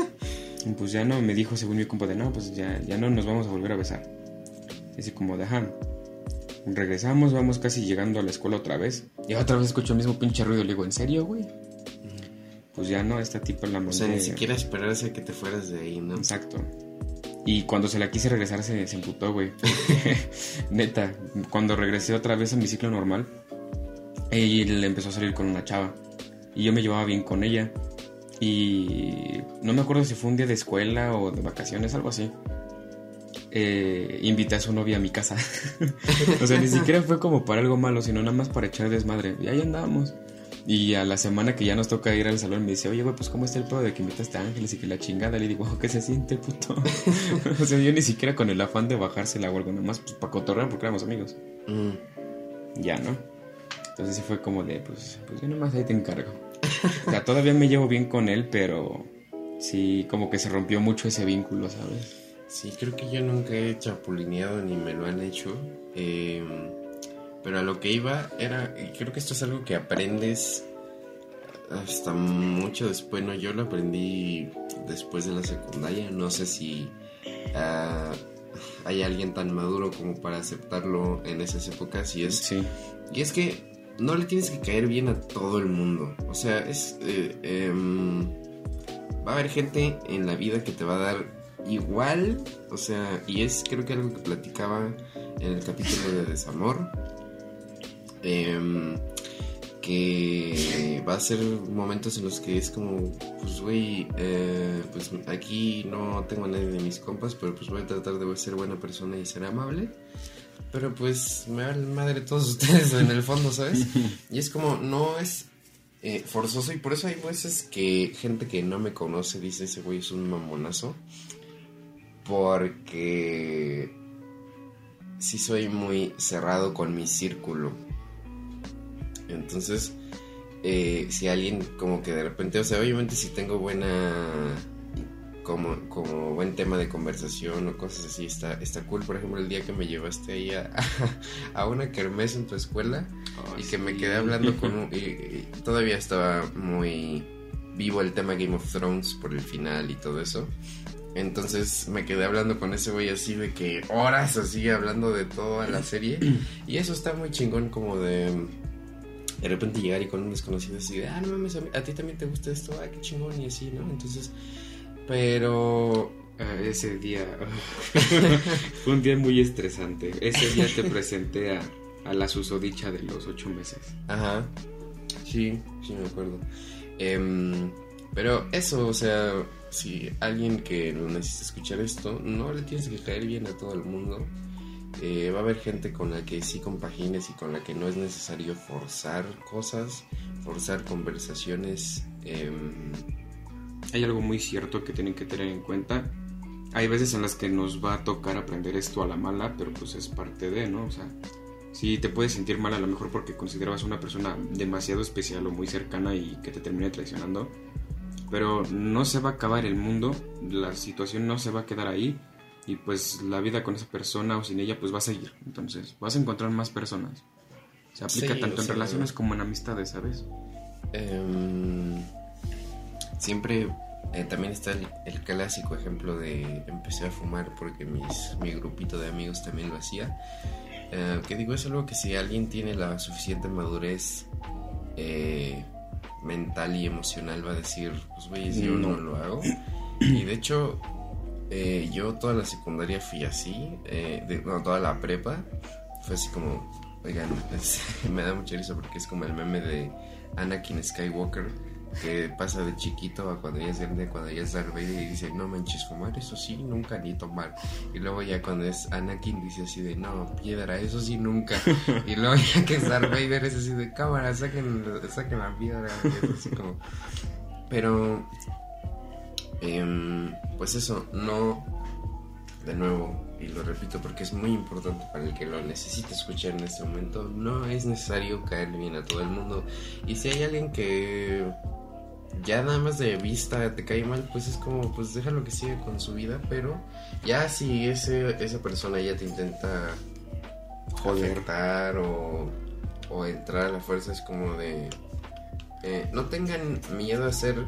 y pues ya no, me dijo según mi compa de, no, pues ya, ya no nos vamos a volver a besar. Y así como de, ajá. Regresamos, vamos casi llegando a la escuela otra vez. Y otra vez escucho el mismo pinche ruido. Le digo, ¿en serio, güey? Pues ya no, esta tipa la O sea, mandé- ni siquiera esperarse a que te fueras de ahí, ¿no? Exacto. Y cuando se la quise regresar se, se emputó, güey. Neta, cuando regresé otra vez a mi ciclo normal, ella le empezó a salir con una chava. Y yo me llevaba bien con ella. Y no me acuerdo si fue un día de escuela o de vacaciones, algo así. Eh, invité a su novia a mi casa. o sea, ni siquiera fue como para algo malo, sino nada más para echar desmadre. Y ahí andábamos. Y a la semana que ya nos toca ir al salón me dice, oye, güey, pues ¿cómo está el pedo de que invitaste a Ángeles y que la chingada? Le digo, "Oh, ¿qué se siente, puto? o sea, yo ni siquiera con el afán de bajársela o algo, nada más pues, para cotorrear porque éramos amigos. Mm. Ya, ¿no? Entonces sí fue como de, pues, pues yo nomás ahí te encargo. O sea, todavía me llevo bien con él, pero sí, como que se rompió mucho ese vínculo, ¿sabes? Sí, creo que yo nunca he chapulineado ni me lo han hecho. eh, pero a lo que iba era, y creo que esto es algo que aprendes hasta mucho después, ¿no? Yo lo aprendí después de la secundaria. No sé si ah, hay alguien tan maduro como para aceptarlo en esas épocas. Y es, Sí, y es que no le tienes que caer bien a todo el mundo. O sea, es. eh, em, va a haber gente en la vida que te va a dar igual. O sea, y es creo que algo que platicaba en el capítulo de Desamor. em, que va a ser momentos en los que es como, pues güey, eh, pues aquí no tengo a nadie de mis compas, pero pues voy a tratar de ser buena persona y ser amable. Pero pues me vale madre todos ustedes en el fondo, ¿sabes? Y es como, no es eh, forzoso y por eso hay veces que gente que no me conoce dice ese güey es un mamonazo. Porque sí soy muy cerrado con mi círculo. Entonces, eh, si alguien como que de repente, o sea, obviamente si tengo buena como, como buen tema de conversación o cosas así, está, está cool. Por ejemplo, el día que me llevaste ahí a, a una kermés en tu escuela y que me quedé hablando con un, y, todavía estaba muy vivo el tema Game of Thrones por el final y todo eso. Entonces me quedé hablando con ese güey así de que horas así hablando de toda la serie. Y eso está muy chingón como de de repente llegar y con un desconocido así de, ah, no mames, a, ti también te gusta esto, ah, qué chingón y así, ¿no? Entonces, pero... Ah, ese día fue un día muy estresante. Ese día te presenté a, a la susodicha de los ocho meses. Ajá, sí, sí me acuerdo. Em, pero eso, o sea, si alguien que lo necesita escuchar esto, no le tienes que caer bien a todo el mundo. Eh, va a haber gente con la que sí compagines y con la que no es necesario forzar cosas, forzar conversaciones. Em, Hay algo muy cierto que tienen que tener en cuenta. Hay veces en las que nos va a tocar aprender esto a la mala, pero pues es parte de, ¿no? O sea, sí te puedes sentir mal a lo mejor porque considerabas una persona demasiado especial o muy cercana y que te termine traicionando. Pero no se va a acabar el mundo, la situación no se va a quedar ahí y pues la vida con esa persona o sin ella pues va a seguir. Entonces vas a encontrar más personas. Se aplica tanto en relaciones como en amistades, ¿sabes? Em, siempre eh, también está el, clásico ejemplo de empecé a fumar porque mis, mi grupito de amigos también lo hacía. Eh, que digo, es algo que si alguien tiene la suficiente madurez eh, mental y emocional va a decir, pues güey, yo no. lo hago. Y de hecho, eh, yo toda la secundaria fui así, de, no, toda la prepa fue así como, oigan, me da mucha risa porque es como el meme de Anakin Skywalker que pasa de chiquito a cuando ya es grande, cuando ya es Darth y dice, no manches, fumar, eso sí, nunca, ni tomar. Y luego ya cuando es Anakin dice así de, no, piedra, eso sí, nunca. Y luego ya que es Darth Vader así de, cámara, saquen, saquen la piedra. así como... Pero, eh, pues eso, no, de nuevo, y lo repito porque es muy importante para el que lo necesite escuchar en este momento, no es necesario caer bien a todo el mundo. Y si hay alguien que ya nada más de vista te cae mal, pues es como, pues déjalo que siga con su vida, pero ya si ese, esa persona ya te intenta joder o, o entrar a la fuerza, es como de... Eh, no tengan miedo a ser,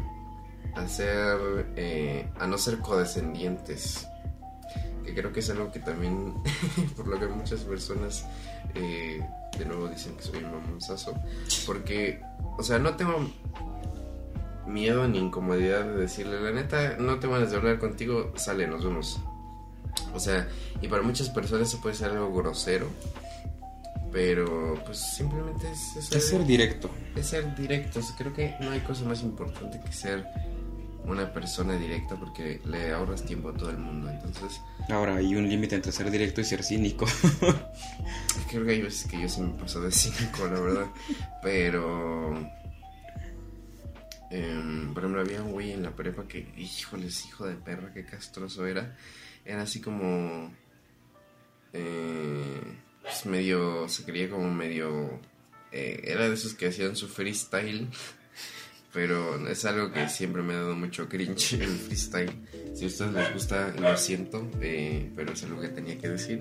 a ser, eh, a no ser codescendientes. Que creo que es algo que también, por lo que muchas personas eh, de nuevo dicen que soy un mamonzazo. Porque, o sea, no tengo miedo ni incomodidad de decirle, la neta, no te van a hablar contigo, sale, nos vemos. O sea, y para muchas personas eso puede ser algo grosero, pero pues simplemente es, es, ser directo. Es ser directo, creo que no hay cosa más importante que ser una persona directa porque le ahorras tiempo a todo el mundo, entonces... Ahora, hay un límite entre ser directo y ser cínico. creo que hay veces que yo se me paso de cínico, la verdad, pero Em, por ejemplo, había un güey en la prepa que, híjoles, hijo de perra, qué castroso era. Era así como. Eh, pues medio. Se creía como medio. Eh, era de esos que hacían su freestyle. Pero es algo que siempre me ha dado mucho cringe el freestyle. Si a ustedes les gusta, lo siento. Eh, pero es algo que tenía que decir.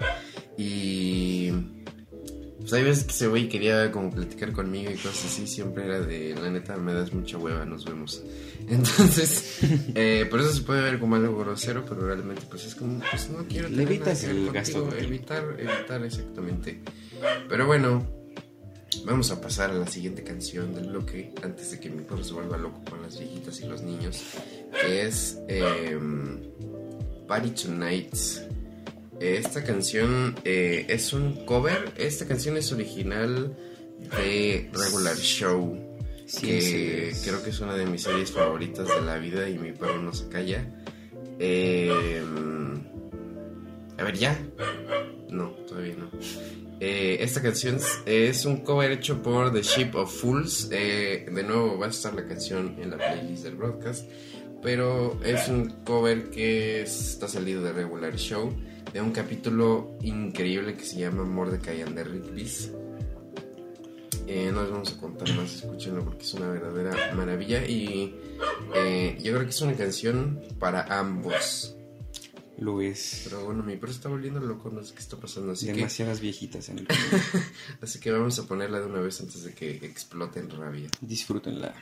Y pues hay veces que ese güey quería como platicar conmigo y cosas así, siempre era de, la neta, me das mucha hueva, nos vemos. Entonces, eh, por eso se puede ver como algo grosero, pero realmente pues es como, pues no quiero tener evitas el gasto. Evitar, evitar exactamente. Pero bueno, vamos a pasar a la siguiente canción del bloque, antes de que mi perro se vuelva loco con las viejitas y los niños, que es eh, Party Tonight esta canción eh, es un cover. Esta canción es original de Regular Show. que creo que es una de mis series favoritas de la vida y mi perro no se calla. Eh, a ver, ya. No, todavía no. Eh, esta canción es un cover hecho por The Ship of Fools. Eh, de nuevo va a estar la canción en la playlist del broadcast. Pero es un cover que está salido de Regular Show. De un capítulo increíble que se llama Mordecai and the Rigby's. Eh, no les vamos a contar más, escúchenlo porque es una verdadera maravilla. Y eh, yo creo que es una canción para ambos. Lo es. Pero bueno, mi perro está volviendo loco, no sé qué está pasando. Así Demasiadas viejitas en el Así que vamos a ponerla de una vez antes de que explote en rabia. Disfrútenla.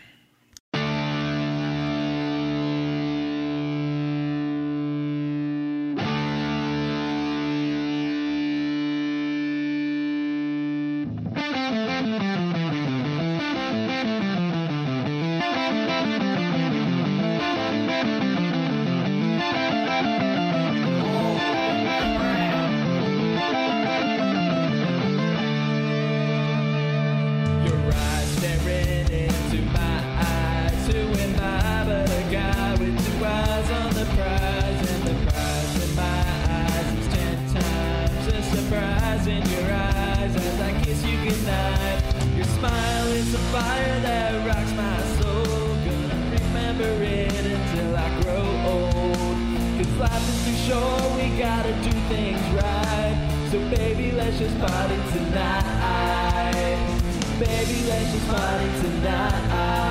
She's fighting tonight.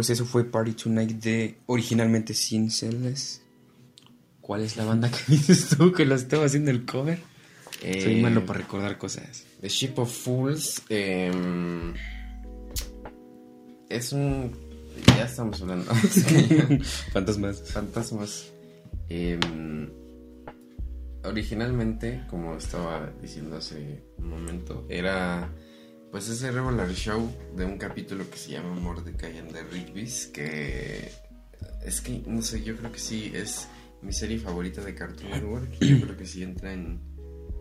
Pues eso fue Party Tonight de originalmente Sin Cells. ¿Cuál es la banda que dices tú que lo estaba haciendo el cover? Soy eh, malo para recordar cosas. The Ship of Fools. Em, es un. Ya estamos hablando. Fantasmas. Fantasmas. Em, originalmente, como estaba diciendo hace un momento, era pues ese regular show de un capítulo que se llama Mordecai and the Rigby's, que es que, no sé, yo creo que sí es mi serie favorita de Cartoon Network. Yo creo que sí entra en,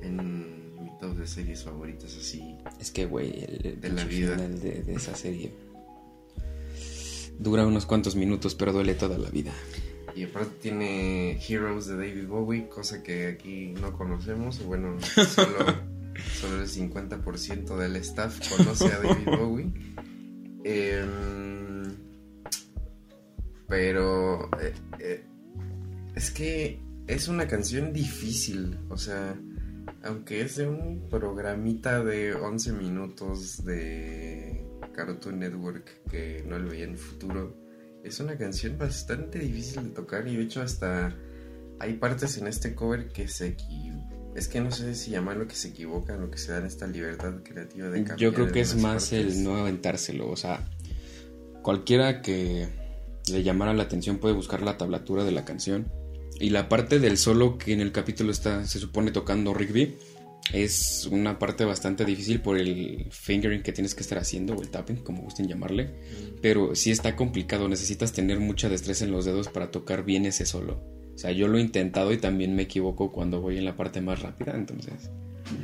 en mi top de series favoritas así. Es que, güey, el, de la vida de, de esa serie dura unos cuantos minutos, pero duele toda la vida. Y aparte tiene Heroes de David Bowie, cosa que aquí no conocemos. Bueno, solo solo el 50% del staff conoce a David Bowie. Em, pero eh, eh, es que es una canción difícil, o sea, aunque es de un programita de 11 minutos de Cartoon Network que no lo veía en el futuro, es una canción bastante difícil de tocar y de hecho hasta hay partes en este cover que se es que no sé si llamarlo que se equivoca lo que se da en esta libertad creativa de Yo creo que es más el no aventárselo, o sea, cualquiera que le llamara la atención puede buscar la tablatura de la canción y la parte del solo que en el capítulo está se supone tocando Rigby es una parte bastante difícil por el fingering que tienes que estar haciendo o el tapping, como gusten llamarle, mm. pero sí está complicado, necesitas tener mucha destreza en los dedos para tocar bien ese solo. O sea, yo lo he intentado y también me equivoco cuando voy en la parte más rápida, entonces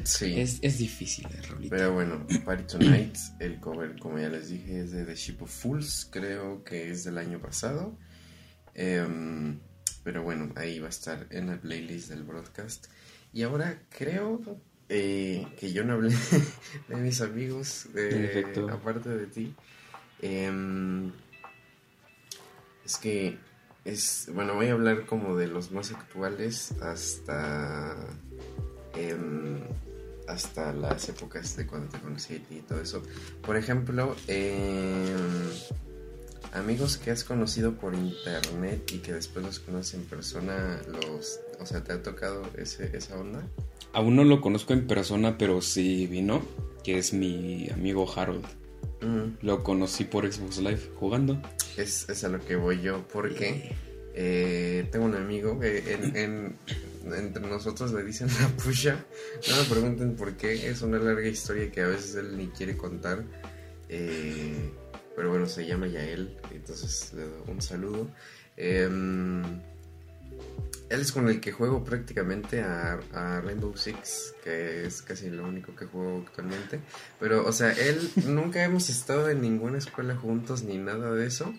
Sí. Es, es difícil de rolita. Pero bueno, Party Tonight, el cover, como ya les dije, es de The Ship of Fools, creo que es del año pasado. Em, pero bueno, ahí va a estar en la playlist del broadcast. Y ahora creo eh, que yo no hablé de mis amigos, eh, aparte de ti. Em, es que es, bueno, voy a hablar como de los más actuales hasta em, hasta las épocas de cuando te conocí a ti y todo eso. Por ejemplo, em, amigos que has conocido por internet y que después los conoces en persona, los, o sea, ¿te ha tocado ese, esa onda? Aún no lo conozco en persona, pero sí vino, que es mi amigo Harold. Mm, Lo conocí por Xbox Live jugando. Es, es a lo que voy yo, porque eh, tengo un amigo que en, en- entre nosotros le dicen la pusha. No me pregunten por qué, es una larga historia que a veces él ni quiere contar. Eh, pero bueno, se llama Yael, entonces le doy un saludo. Em, él es con el que juego prácticamente a, a Rainbow Six, que es casi lo único que juego actualmente. Pero, o sea, él nunca hemos estado en ninguna escuela juntos ni nada de eso.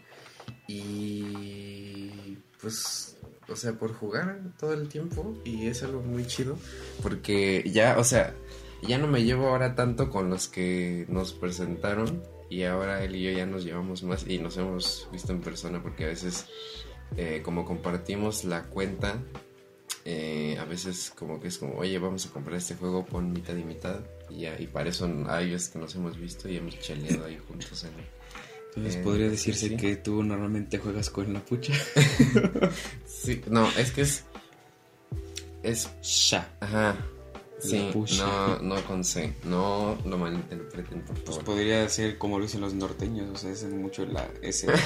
Y pues, o sea, por jugar todo el tiempo y es algo muy chido. Porque ya, o sea, ya no me llevo ahora tanto con los que nos presentaron. Y ahora él y yo ya nos llevamos más y nos hemos visto en persona porque a veces, eh, como compartimos la cuenta, eh, a veces como que es como, oye, vamos a comprar este juego, pon mitad y mitad. Y, y para eso hay veces que nos hemos visto y hemos cheleado ahí juntos en, Entonces Eh, podría decirse sí. que tú normalmente juegas con la pucha. Sí, no, es que es. Es. Sha. Ajá. Sí, no, no con C. No lo malinterpreten, por Pues favor. podría ser como lo dicen los norteños, o sea, es mucho la SH.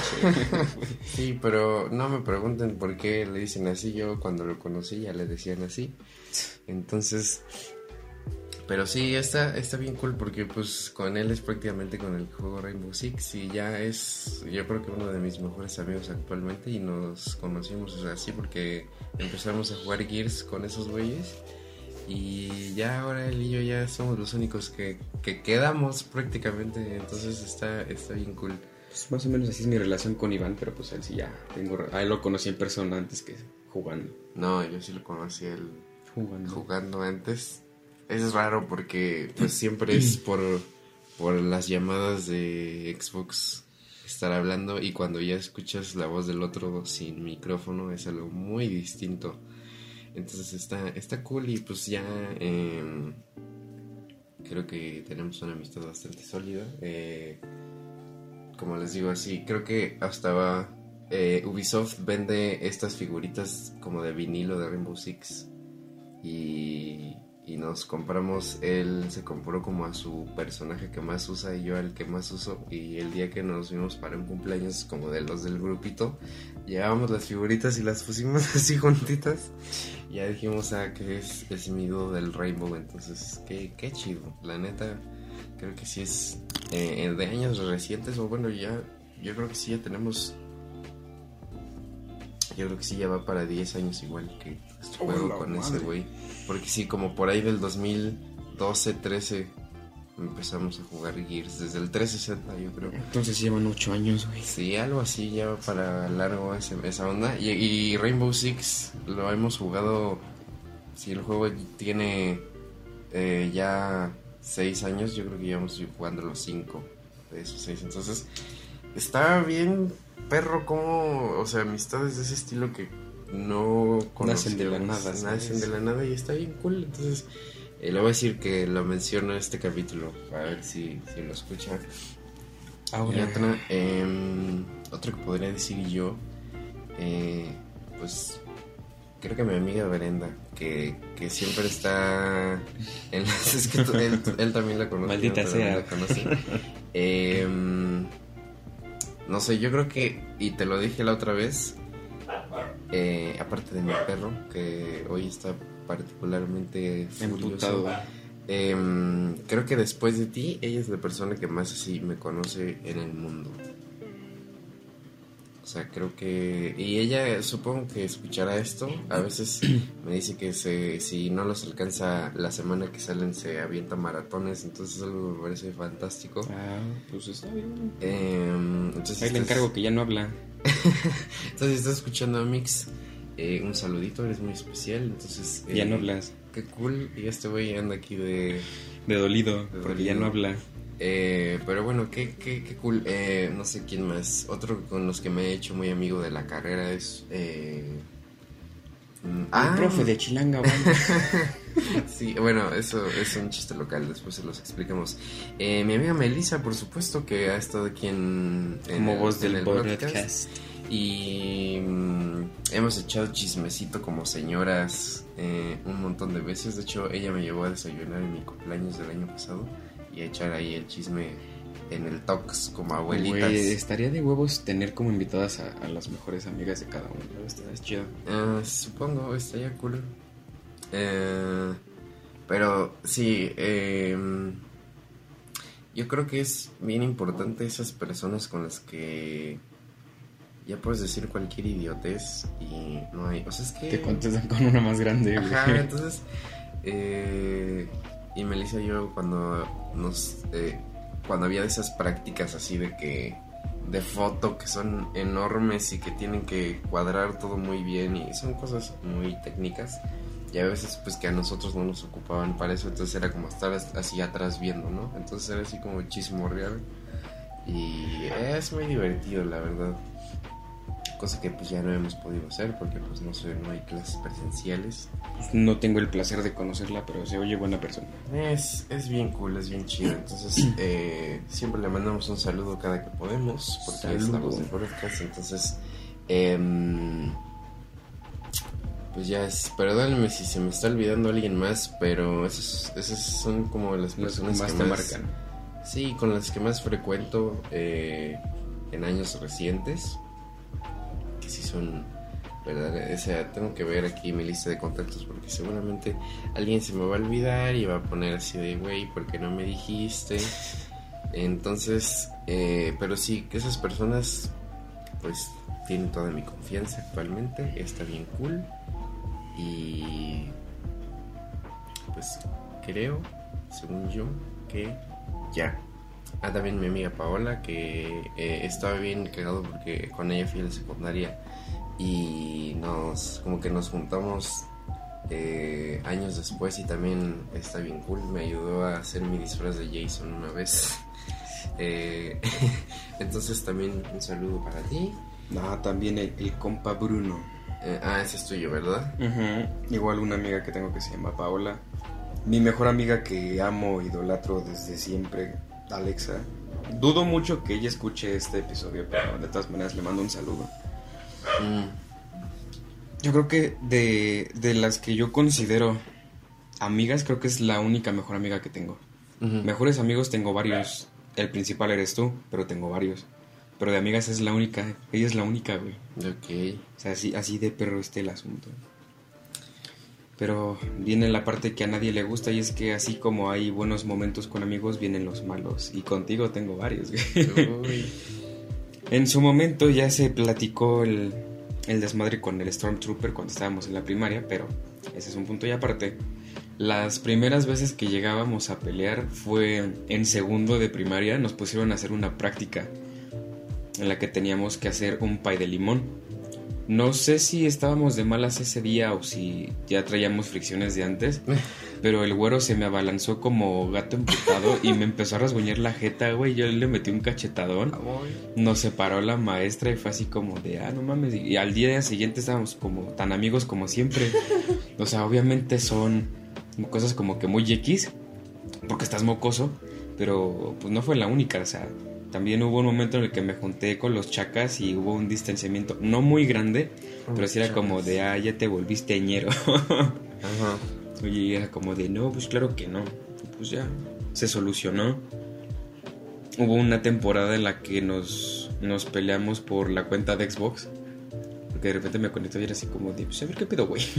Sí, pero no me pregunten por qué le dicen así. Yo cuando lo conocí ya le decían así. Entonces. Pero sí, está, está bien cool porque pues con él es prácticamente con el juego Rainbow Six y ya es yo creo que uno de mis mejores amigos actualmente y nos conocimos así porque empezamos a jugar Gears con esos güeyes y ya ahora él y yo ya somos los únicos que, que quedamos prácticamente, entonces está, está bien cool. Pues más o menos así es mi relación con Iván, pero pues él sí ya tengo... A él lo conocí en persona antes que jugando. No, yo sí lo conocí él Jugando. jugando antes. Es raro porque pues siempre es por, por las llamadas de Xbox estar hablando y cuando ya escuchas la voz del otro sin micrófono es algo muy distinto. Entonces está, está cool y pues ya em, creo que tenemos una amistad bastante sólida. Eh, como les digo así, creo que hasta va... eh, Ubisoft vende estas figuritas como de vinilo de Rainbow Six y, y nos compramos, él se compró como a su personaje que más usa y yo al que más uso. Y el día que nos vimos para un cumpleaños como de los del grupito, llevábamos las figuritas y las pusimos así juntitas. Ya dijimos, ah, que es, es mi dúo del Rainbow, entonces qué, qué chido, la neta, creo que sí es eh, de años recientes o bueno, ya, yo creo que sí ya tenemos... Yo creo que sí ya va para 10 años igual que este juego con ese güey. Porque sí, como por ahí del 2012, 13 empezamos a jugar Gears. Desde el 360 yo creo. Entonces llevan ocho años, güey. Sí, algo así ya para largo ese- esa onda. Y, y Rainbow Six lo hemos jugado. Si el juego tiene eh, ya 6 años, yo creo que llevamos jugando los 5 de esos 6. Entonces, está bien, perro, como. O sea, amistades de ese estilo que no Nacen de la nada. Nacen de la nada y está bien cool. Entonces, eh, le voy a decir que lo menciono en este capítulo. A ver si, si lo escucha. Y Ahora, otra, em, otro que podría decir yo, eh, pues creo que mi amiga Brenda, que, que siempre está en las... Es que tú- él, él también la conoce. Maldita sea. la conocí. Em, no sé, yo creo que, y te lo dije la otra vez, eh, aparte de mi perro, que hoy está particularmente furioso. Em, creo que después de ti, ella es la persona que más así me conoce en el mundo. O sea, creo que... Y ella supongo que escuchará esto. A veces me dice que se, si no los alcanza la semana que salen se avienta maratones. Entonces algo me parece fantástico. Ah, pues está bien. Em, entonces, Ahí le estás- encargo que ya no habla. entonces estás escuchando a Mix. eh, un saludito, eres muy especial. Entonces... Ya eh, no hablas. Qué cool. Y este güey anda aquí de... De dolido, De porque ya dolido. no habla. Eh, pero bueno, qué, qué, qué cool. Eh, no sé quién más. Otro con los que me he hecho muy amigo de la carrera es. Eh, mm, Ah, profe de Chilanga, güey. Sí, bueno, eso es un chiste local. Después se los explicamos. Eh, mi amiga Melissa, por supuesto, que ha estado aquí en. en Como el- voz del el podcast. Y mm, hemos echado chismecito como señoras eh, un montón de veces. De hecho, ella me llevó a desayunar en mi cumpleaños del año pasado y echar ahí el chisme en el Tox como abuelitas. Estaría de huevos tener como invitadas a, a las mejores amigas de cada uno. ¿no? Estaría chido. Ah, supongo, estaría cool. Eh, pero sí, eh, yo creo que es bien importante esas personas con las que ya puedes decir cualquier idiotez y no hay. O sea, es que. Te contestan con una más grande. Ajá, entonces. eh, y Melissa yo, cuando nos. eh, cuando había esas prácticas así de que. de foto que son enormes y que tienen que cuadrar todo muy bien y son cosas muy técnicas. Y a veces, pues que a nosotros no nos ocupaban para eso, entonces era como estar as- así atrás viendo, ¿no? Entonces era así como chismorreal. Y es muy divertido, la verdad. Cosa que pues ya no hemos podido hacer porque pues no sé, no hay clases presenciales. Pues no tengo el placer de conocerla, pero se oye buena persona. Es, es bien cool, es bien chido. Entonces, eh, siempre le mandamos un saludo cada que podemos, porque Saludo. voz del podcast. Entonces, em, pues ya es. Perdónenme si se me está olvidando alguien más, pero esos, esas son como las personas más que te más. marcan. Sí, con las que más frecuento eh, en años recientes. Sí son. ¿Verdad? O sea, tengo que ver aquí mi lista de contactos porque seguramente alguien se me va a olvidar y va a poner así de, güey, ¿por qué no me dijiste? Entonces, eh, pero sí, que esas personas, pues, tienen toda mi confianza actualmente, está bien cool. Y, pues, creo, según yo, que ya. Ah, también mi amiga Paola, que eh, estaba bien cagado porque con ella fui a la secundaria y nos, como que nos juntamos eh, años después y también está bien cool. Me ayudó a hacer mi disfraz de Jason una vez. Eh, entonces también un saludo para ti. No, también el, el compa Bruno. Ah, ese es tuyo, ¿verdad? Igual una amiga que tengo que se llama Paola. Mi mejor amiga que amo, idolatro desde siempre, Alexa. Dudo mucho que ella escuche este episodio, pero de todas maneras le mando un saludo. Mm, Yo creo que de, de las que yo considero amigas, creo que es la única mejor amiga que tengo. Mejores amigos tengo varios. El principal eres tú, pero tengo varios. Pero de amigas es la única. Ella es la única, güey. Ok. O sea, así, así de perro esté el asunto. Pero viene la parte que a nadie le gusta y es que así como hay buenos momentos con amigos, vienen los malos. Y contigo tengo varios. Uy. En su momento ya se platicó el, el desmadre con el Stormtrooper cuando estábamos en la primaria, pero ese es un punto y aparte. Las primeras veces que llegábamos a pelear fue en segundo de primaria, nos pusieron a hacer una práctica en la que teníamos que hacer un pay de limón. No sé si estábamos de malas ese día o si ya traíamos fricciones de antes, pero el güero se me abalanzó como gato emputado y me empezó a rasguñar la jeta, güey. Yo le metí un cachetadón. Nos separó la maestra y fue así como de, ah, no mames. Y al día siguiente estábamos como tan amigos como siempre. O sea, obviamente son cosas como que muy X, porque estás mocoso, pero pues no fue la única. O sea, también hubo un momento en el que me junté con los chacas y hubo un distanciamiento no muy grande, pero sí era como de, ah, ya te volviste ñero. Ajá. Oye, y era como de, no, pues claro que no. Pues ya, se solucionó. Hubo una temporada en la que nos, nos peleamos por la cuenta de Xbox. Porque de repente me conectó y era así como de, pues a ver qué pedo, güey.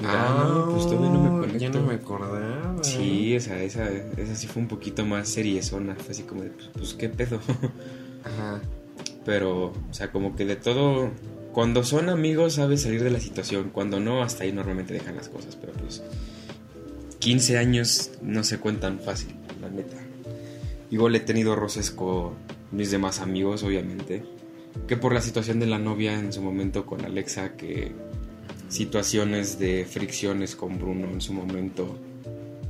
Era, "Ah, no, pues todavía no me. Ya no me acordaba. Sí, esa, esa, esa sí fue un poquito más seriezona. Fue así como de, pues, pues, qué pedo. Ajá. Pero, o sea, como que de todo, cuando son amigos sabes salir de la situación, cuando no, hasta ahí normalmente dejan las cosas, pero pues 15 años no se cuentan fácil, la neta. Igual he tenido roces con mis demás amigos, obviamente, que por la situación de la novia en su momento con Alexa, que situaciones de fricciones con Bruno en su momento,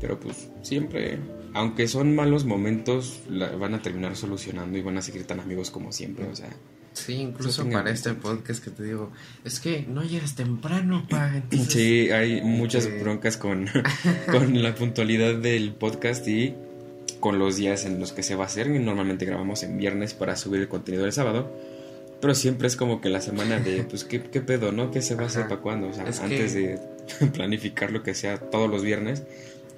pero pues siempre aunque son malos momentos, la van a terminar solucionando y van a seguir tan amigos como siempre, o sea. Sí, incluso para este podcast que te digo, es que no llegas temprano, pa. Sí, hay muchas este, broncas con, con la puntualidad del podcast y con los días en los que se va a hacer. Normalmente grabamos en viernes para subir el contenido del sábado. Pero siempre es como que la semana de, pues, ¿qué, qué pedo, no? ¿Qué se va a hacer para cuándo? O sea, antes de planificar lo que sea todos los viernes,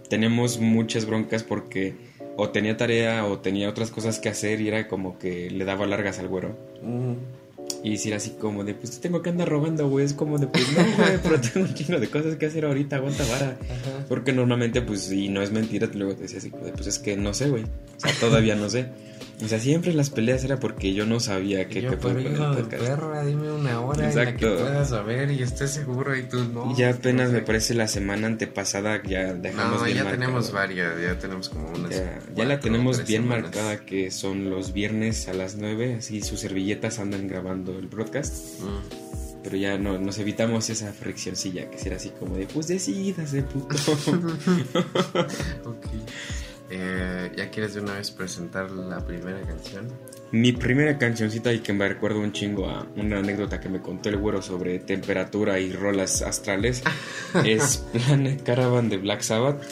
tenemos muchas broncas porque o tenía tarea o tenía otras cosas que hacer y era como que le daba largas al güero. Y decir así como de, pues tengo que andar robando, güey. Es como de, pues no, güey, pero tengo un chingo de cosas que hacer ahorita, aguanta vara. Porque normalmente, pues, y no es mentira, luego te decía así, pues es que no sé, güey. O sea, todavía no sé. O sea, siempre las peleas era porque yo no sabía qué te con el podcast. perra, dime una hora Exacto. en la que puedas saber y estés seguro y tú no. Ya apenas me parece la semana antepasada ya dejamos no, ya tenemos varias, ya tenemos como una. Ya, la tenemos bien marcada que son los viernes a las 9, así sus servilletas andan grabando el broadcast. Mm. Pero ya no, nos evitamos esa friccioncilla que será así como de, pues decídase, puto. ok. Eh, ¿Ya quieres de una vez presentar la primera canción? Mi primera cancioncita y que me recuerdo un chingo a una anécdota que me contó el güero sobre temperatura y rolas astrales es Planet Caravan de Black Sabbath.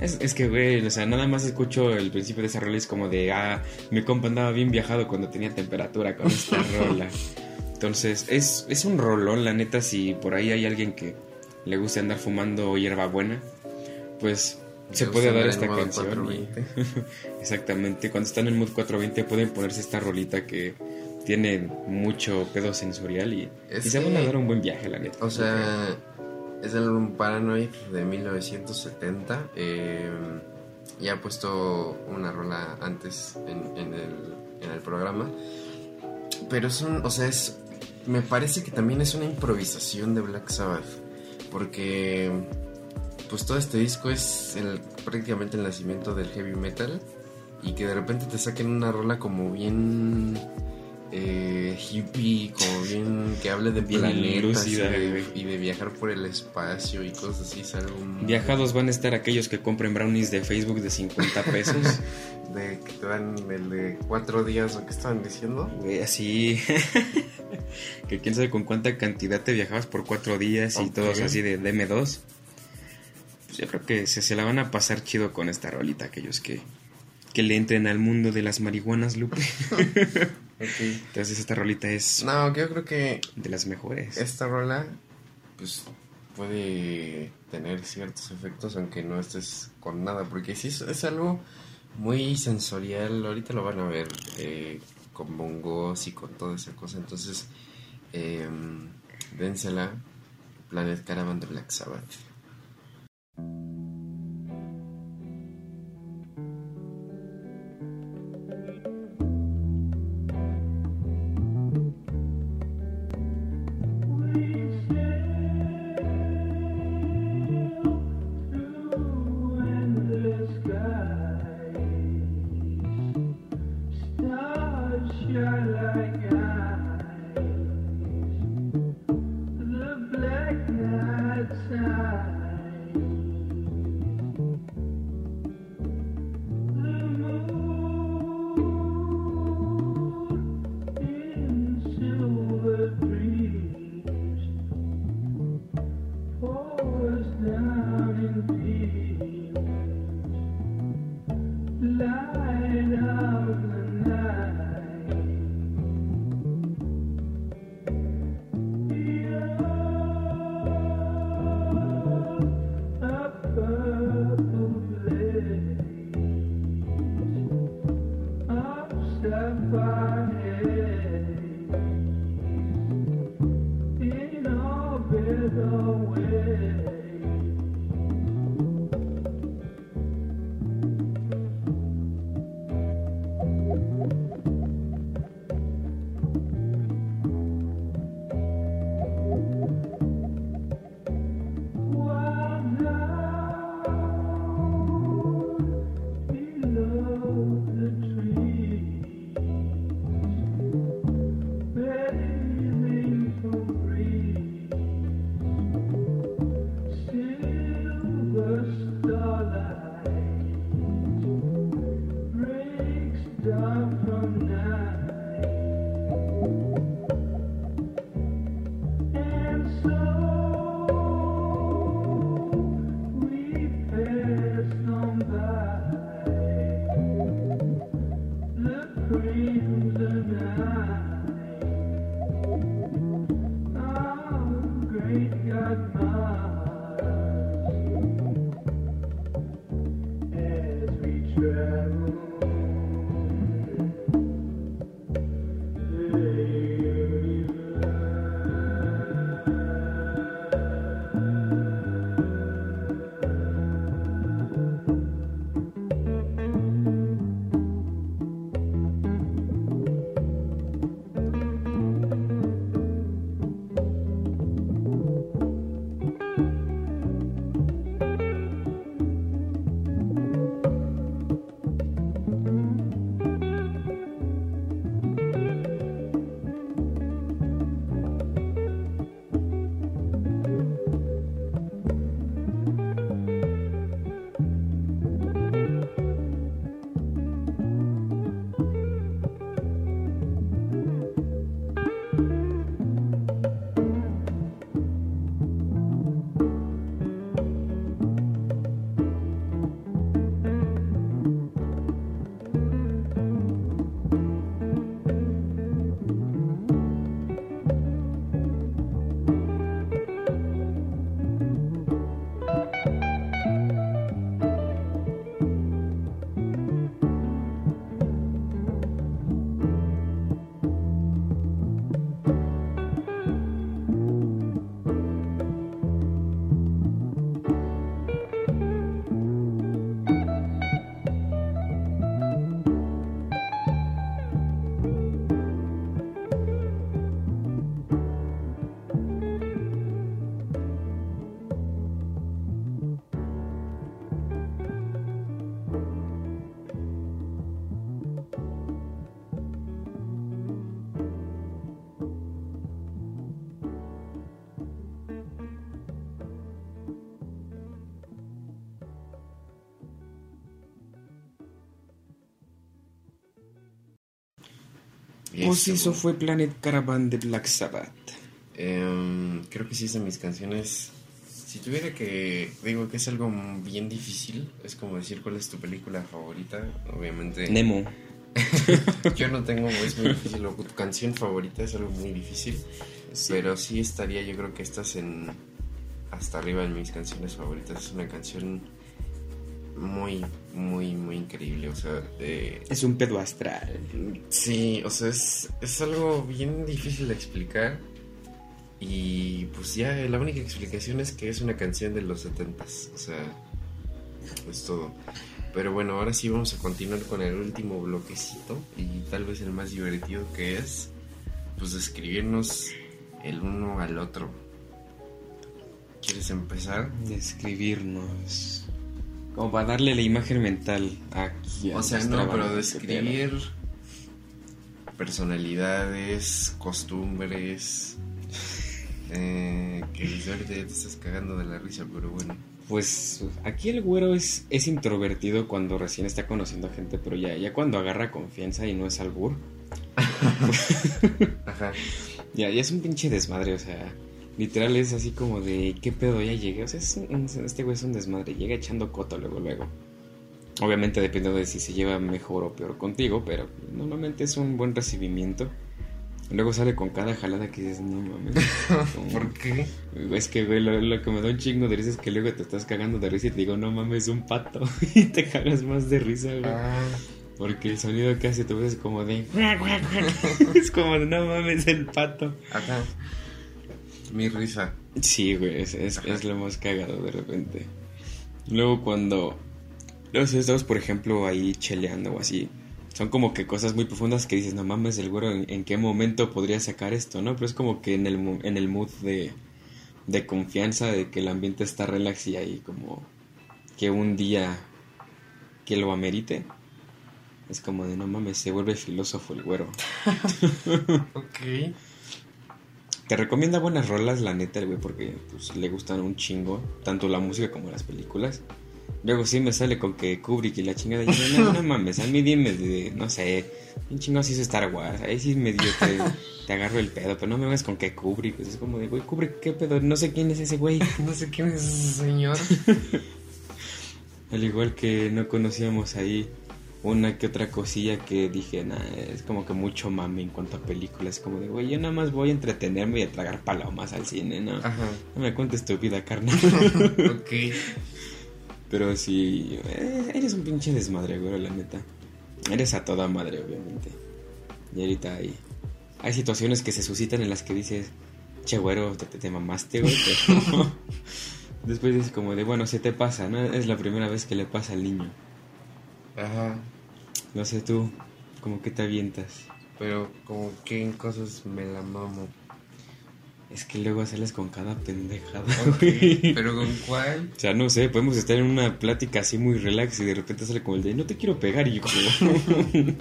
Es, es, que, güey, o sea, nada más escucho el principio de esa rola y es como de, ah, mi compa andaba bien viajado cuando tenía temperatura con esta rola. Entonces, es, es un rolón, la neta, si por ahí hay alguien que le guste andar fumando hierba buena, pues se puede dar esta canción. Exactamente, cuando están en mood 420 pueden ponerse esta rolita que tiene mucho pedo sensorial y, se van a dar un buen viaje, la neta. O sea, es el álbum Paranoid de 1970. Eh, ya he puesto una rola antes en, en, el, en el programa. Pero es un, o sea, es, me parece que también es una improvisación de Black Sabbath. Porque pues todo este disco es el, prácticamente el nacimiento del heavy metal y que de repente te saquen una rola como bien eh, hippie, como bien que hable de planetas y, de, viajar por el espacio y cosas así. Viajados van a estar aquellos que compren brownies de Facebook de 50 pesos. de que te dan el de cuatro días o que estaban diciendo. así. que quién sabe con cuánta cantidad te viajabas por cuatro días y todos así de DM2 yo creo que se, se, la van a pasar chido con esta rolita, aquellos que, que le entren al mundo de las marihuanas, Lupe. Entonces esta rolita es... No, yo creo que... De las mejores. Esta rola, pues puede tener ciertos efectos aunque no estés con nada, porque sí es, algo muy sensorial, ahorita lo van a ver eh, con bongos y con toda esa cosa, entonces eh, dénsela, Planet Caravan de Black Sabbath. Pues eso fue Planet Caravan de Black Sabbath. Em, creo que sí es de mis canciones. Si tuviera que. Digo que es algo bien difícil. Es como decir cuál es tu película favorita. Obviamente. Nemo. yo no tengo. Es muy difícil. tu canción favorita es algo muy difícil. Pero sí estaría. Yo creo que estás en. Hasta arriba en mis canciones favoritas. Es una canción muy, muy, muy increíble. O sea, es un pedo astral. Sí, o sea, es, es algo bien difícil de explicar. Y pues ya la única explicación es que es una canción de los setentas. O sea, es todo. Pero bueno, ahora sí vamos a continuar con el último bloquecito y tal vez el más divertido que es, pues describirnos el uno al otro. ¿Quieres empezar? Describirnos. Como para darle la imagen mental aquí. O sea, no, pero describir personalidades, costumbres. Eh, que ahorita ya te estás cagando de la risa, pero bueno. Pues aquí el güero es, es introvertido cuando recién está conociendo a gente, pero ya, ya cuando agarra confianza y no es albur. Ajá. Ya, ya es un pinche desmadre, o sea Literal es así como de, ¿qué pedo? Ya llegué. O sea, este güey es un desmadre. Llega echando coto luego, luego. Obviamente depende de si se lleva mejor o peor contigo, pero normalmente es un buen recibimiento. Luego sale con cada jalada que dices, no mames. ¿Por qué? Es que, güey, lo, que me da un chingo de risa es que luego te estás cagando de risa y te digo, no mames, un pato. y te cagas más de risa, güey. Ah. Porque el sonido que hace tu ves es como de. es como no mames, el pato. Ajá. Mi risa. Sí, güey, es, es, lo más cagado de repente. Luego cuando los estamos, por ejemplo, ahí cheleando o así, son como que cosas muy profundas que dices, no mames, el güero, ¿en, qué momento podría sacar esto, no? Pero es como que en el, en el mood de, de confianza, de que el ambiente está relax y ahí como que un día que lo amerite, es como de, no mames, se vuelve filósofo el güero. ok. Te recomienda buenas rolas, la neta, güey, porque pues, le gustan un chingo, tanto la música como las películas. Luego sí me sale con que Kubrick y la chingada. Y no, no, mames, a mí dime de, no sé, un chingo así es Star Wars. Ahí sí medio te, te agarro el pedo, pero no me vengas con que Kubrick. Pues es como de, güey, Kubrick, ¿qué pedo? No sé quién es ese güey. no sé quién es ese señor. Al igual que no conocíamos ahí una que otra cosilla que dije, nah, es como que mucho mame en cuanto a películas. Como de, güey, yo nada más voy a entretenerme y a tragar palomas al cine, ¿no? Ajá. No me cuentes tu vida, carnal. ok. Pero sí, eh, eres un pinche desmadre, güey, la neta. Eres a toda madre, obviamente. Y ahorita hay, hay situaciones que se suscitan en las que dices, che, güero, te, te, te mamaste, güey. pero Después dices como de, bueno, se te pasa, ¿no? Es la primera vez que le pasa al niño. Ajá. No sé tú, como que te avientas. Pero como que en cosas me la mamo. Es que luego sales con cada pendejada. Pero con cuál? O sea, no sé, podemos estar en una plática así muy relax y de repente sale como el de, no te quiero pegar. Y yo como,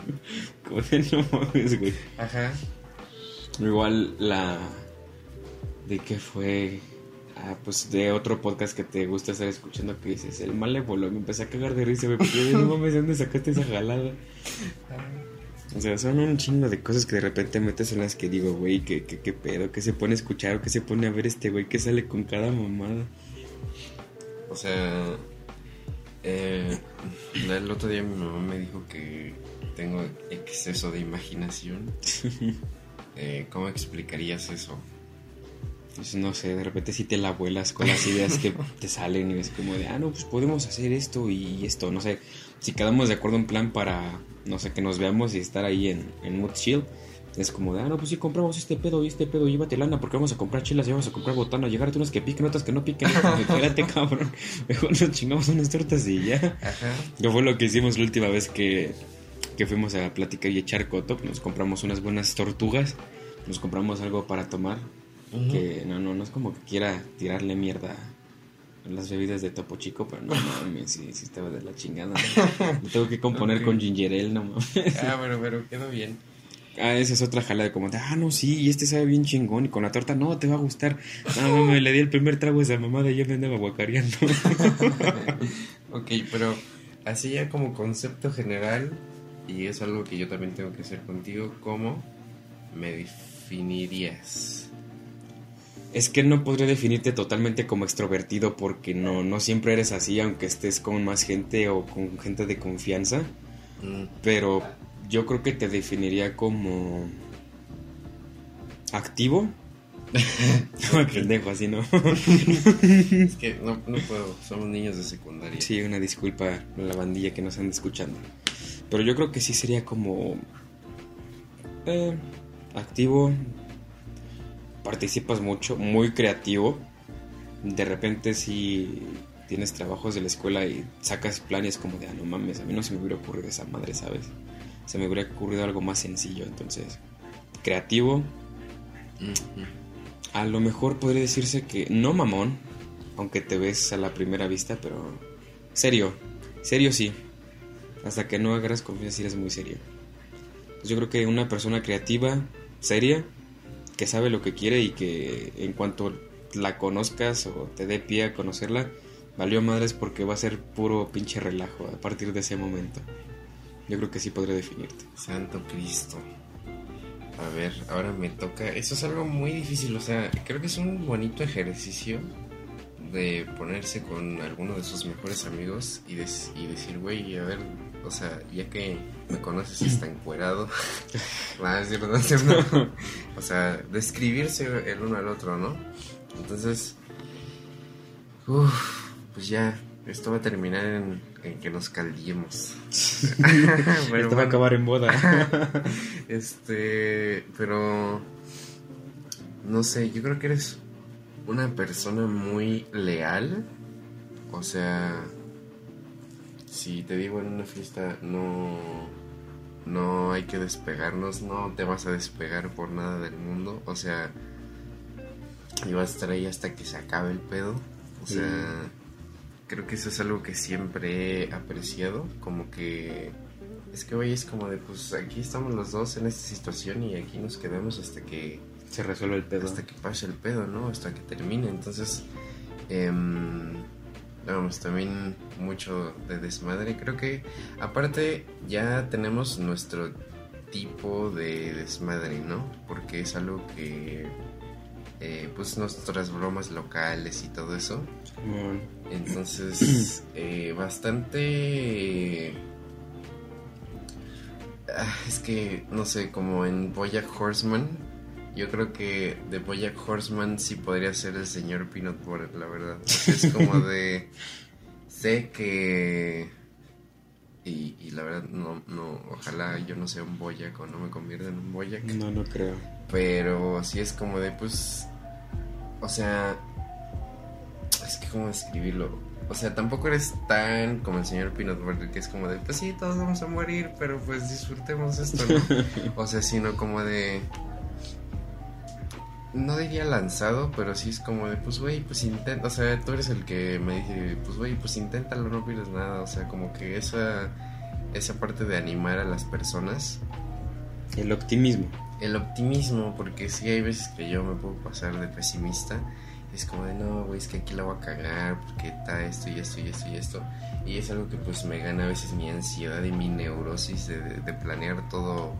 como de, no mames, güey. Ajá. Igual la... ¿De qué fue? Ah, pues de otro podcast que te gusta estar escuchando que dices, el malévolo. Me empecé a cagar de risa, porque yo, no mames, ¿de dónde sacaste esa jalada? O sea, son un chingo de cosas que de repente metes en las que digo, güey, ¿qué, qué, qué pedo? ¿Qué se pone a escuchar o qué se pone a ver este güey que sale con cada mamada? O sea, eh, el otro día mi mamá me dijo que tengo exceso de imaginación. Eh, ¿Cómo explicarías eso? Pues no sé, de repente si te la vuelas con las ideas que te salen y es como de, ah, no, pues podemos hacer esto y esto, no sé. Si quedamos de acuerdo en plan para, no sé, que nos veamos y estar ahí en, en Mood Shield, es como de, ah, no, pues sí, compramos este pedo y este pedo, llévate lana porque vamos a comprar chelas y vamos a comprar botana, llegarte unas que piquen, otras que no piquen. Espérate, cabrón. Mejor nos chingamos unas tortas y ya. Ajá. Que fue lo que hicimos la última vez que, que fuimos a platicar y echar coto. Nos compramos unas buenas tortugas, nos compramos algo para tomar. Que no, no, no es como que quiera tirarle mierda a las bebidas de Topo Chico, pero no mames, sí, sí estaba de la chingada. Lo tengo que componer Ok. con ginger ale, no mames. Ah, pero, pero quedó bien. Ah, esa es otra jala de como, ah, no, sí, y este sabe bien chingón, y con la torta, no, te va a gustar. No, mames, le di el primer trago a esa mamada y ya me andaba guacareando. Ok, pero así ya como concepto general, y es algo que yo también tengo que hacer contigo, ¿cómo me definirías? Es que no podría definirte totalmente como extrovertido porque no, no siempre eres así, aunque estés con más gente o con gente de confianza. Mm, Pero yo creo que te definiría como activo. No, pendejo, así no. es que no, no puedo, somos niños de secundaria. Sí, una disculpa a la bandilla que nos anda escuchando. Pero yo creo que sí sería como eh, activo, participas mucho, muy creativo. De repente si tienes trabajos de la escuela y sacas planes como de, ah, no mames, a mí no se me hubiera ocurrido esa madre, ¿sabes? Se me hubiera ocurrido algo más sencillo, entonces, creativo. A lo mejor podría decirse que no mamón, aunque te ves a la primera vista, pero serio, serio sí. Hasta que no agarras confianza, eres muy serio. Pues yo creo que una persona creativa, seria, que sabe lo que quiere y que en cuanto la conozcas o te dé pie a conocerla, valió madres porque va a ser puro pinche relajo a partir de ese momento. Yo creo que sí podría definirte. Santo Cristo. A ver, ahora me toca. Eso es algo muy difícil. O sea, creo que es un bonito ejercicio de ponerse con alguno de sus mejores amigos y, y decir, güey, a ver, o sea, ya que me conoces y está encuerado. Va es cierto, no es cierto. O sea, describirse el uno al otro, ¿no? Entonces, uff, pues ya, esto va a terminar en, en que nos caldillemos. Pero Esto va a acabar en boda. Este, pero no sé, yo creo que eres una persona muy leal. O sea, si te digo en una fiesta no no hay que despegarnos, no te vas a despegar por nada del mundo, o sea, y vas a estar ahí hasta que se acabe el pedo. O sea, creo que eso es algo que siempre he apreciado, como que es que, güey, es como de, pues aquí estamos los dos en esta situación y aquí nos quedamos hasta que, Se resuelve el pedo. hasta que pase el pedo, ¿no? Hasta que termine. Entonces, em, vamos, también mucho de desmadre. Creo que, aparte, ya tenemos nuestro tipo de desmadre, ¿no? Porque es algo que, eh, pues, nuestras bromas locales y todo eso. Entonces, eh, bastante ah, es que, no sé, como en Boyack Horseman, yo creo que de Boyack Horseman sí podría ser el señor Peanut Butter, la verdad. es como de... sé que... Y, y, la verdad, no, no, ojalá yo no sea un Boyack o no me convierta en un Boyack. No, no creo. Pero sí es como de, pues... O sea... Es que, ¿cómo describirlo? O sea, tampoco eres tan como el señor Peanut Butter, que es como de, pues sí, todos vamos a morir, pero pues disfrutemos esto, ¿no? o sea, sino como de... No diría lanzado, pero sí es como de, pues güey, pues intenta, o sea, tú eres el que me dice, pues güey, pues inténtalo, no pierdes nada, o sea, como que esa, esa parte de animar a las personas. El optimismo. El optimismo, porque sí hay veces que yo me puedo pasar de pesimista es como de no, güey, es que aquí la voy a cagar porque está esto y esto y esto y esto. Y es algo que pues me gana a veces mi ansiedad y mi neurosis de, de, planear todo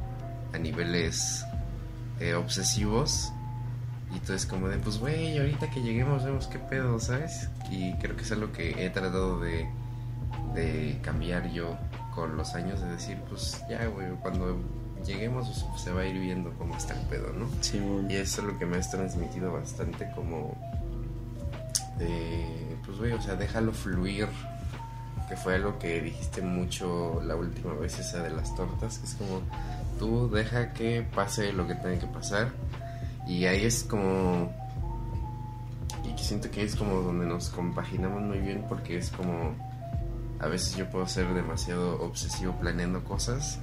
a niveles eh, obsesivos. Y entonces como de pues güey, ahorita que lleguemos vemos qué pedo, ¿sabes? Y creo que es algo que he tratado de, de cambiar yo con los años, de decir pues ya, güey, cuando lleguemos pues, se va a ir viendo cómo está el pedo, ¿no? Sí, y eso es lo que me has transmitido bastante como de, pues güey, o sea, déjalo fluir, que fue algo que dijiste mucho la última vez esa de las tortas, que es como, tú deja que pase lo que tenga que pasar, y ahí es como, y que siento que es como donde nos compaginamos muy bien, porque es como, a veces yo puedo ser demasiado obsesivo planeando cosas,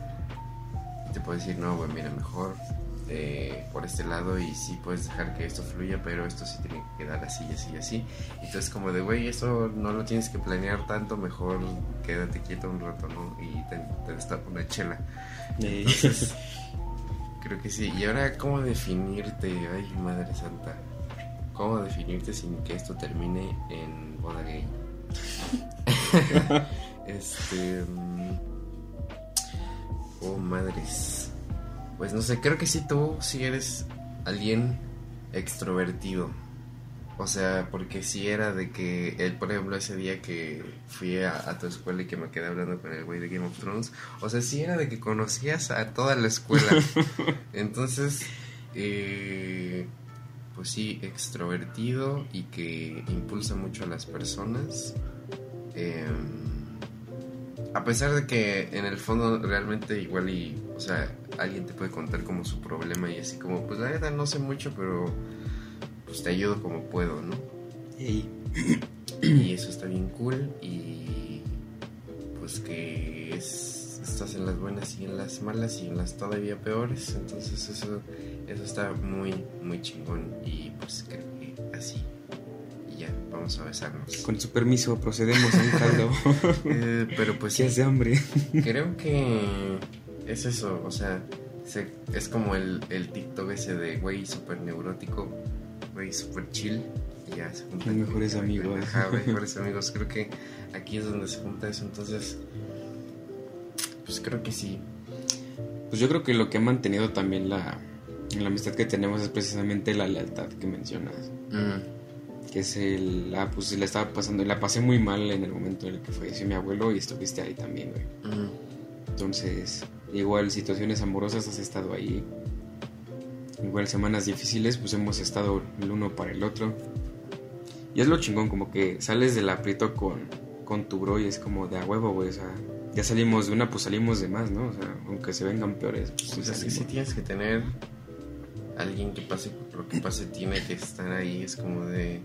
te puedo decir, no, güey, mira, mejor eh, por este lado y sí puedes dejar que esto fluya, pero esto sí tiene que quedar así, así, así. Y entonces como de, güey, eso no lo tienes que planear tanto, mejor quédate quieto un rato, ¿no? Y te, te una chela. Entonces, creo que sí. Y ahora, ¿cómo definirte? Ay, Madre Santa. ¿Cómo definirte sin que esto termine en boda gay? este... Mm, oh, madres. Pues no sé, creo que sí tú sí eres alguien extrovertido. O sea, porque si era de que, él, por ejemplo, ese día que fui a, tu escuela y que me quedé hablando con el güey de Game of Thrones, o sea, sí era de que conocías a toda la escuela. Entonces, eh, pues sí, extrovertido y que impulsa mucho a las personas. Eh, a pesar de que en el fondo realmente igual y, o sea, alguien te puede contar como su problema y así como, pues la verdad no sé mucho, pero pues te ayudo como puedo, ¿no? Y eso está bien cool y pues que es, estás en las buenas y en las malas y en las todavía peores, entonces eso, eso está muy, muy chingón y pues creo que así vamos a besarnos. Con su permiso, procedemos a un caldo. Eh, pero pues. ¿Qué hace hambre? creo que es eso, o sea, es como el, el TikTok ese de güey súper neurótico, güey súper chill. Y ya se juntan. mejores amigos. Ajá, mejores amigos. Creo que aquí es donde se junta eso, entonces. Pues creo que sí. Pues yo creo que lo que ha mantenido también la, la amistad que tenemos es precisamente la lealtad que mencionas. Mm que es el, ah, pues la estaba pasando, la pasé muy mal en el momento en el que falleció mi abuelo y estuviste ahí también, güey. Entonces, igual situaciones amorosas has estado ahí. Igual semanas difíciles, pues hemos estado el uno para el otro. Y es lo chingón, como que sales del aprieto con, con tu bro y es como de a huevo, güey. O sea, ya salimos de una, pues salimos de más, ¿no? O sea, aunque se vengan peores. Pues, pues así sí tienes que tener alguien que pase por lo que pase, tiene que estar ahí. Es como de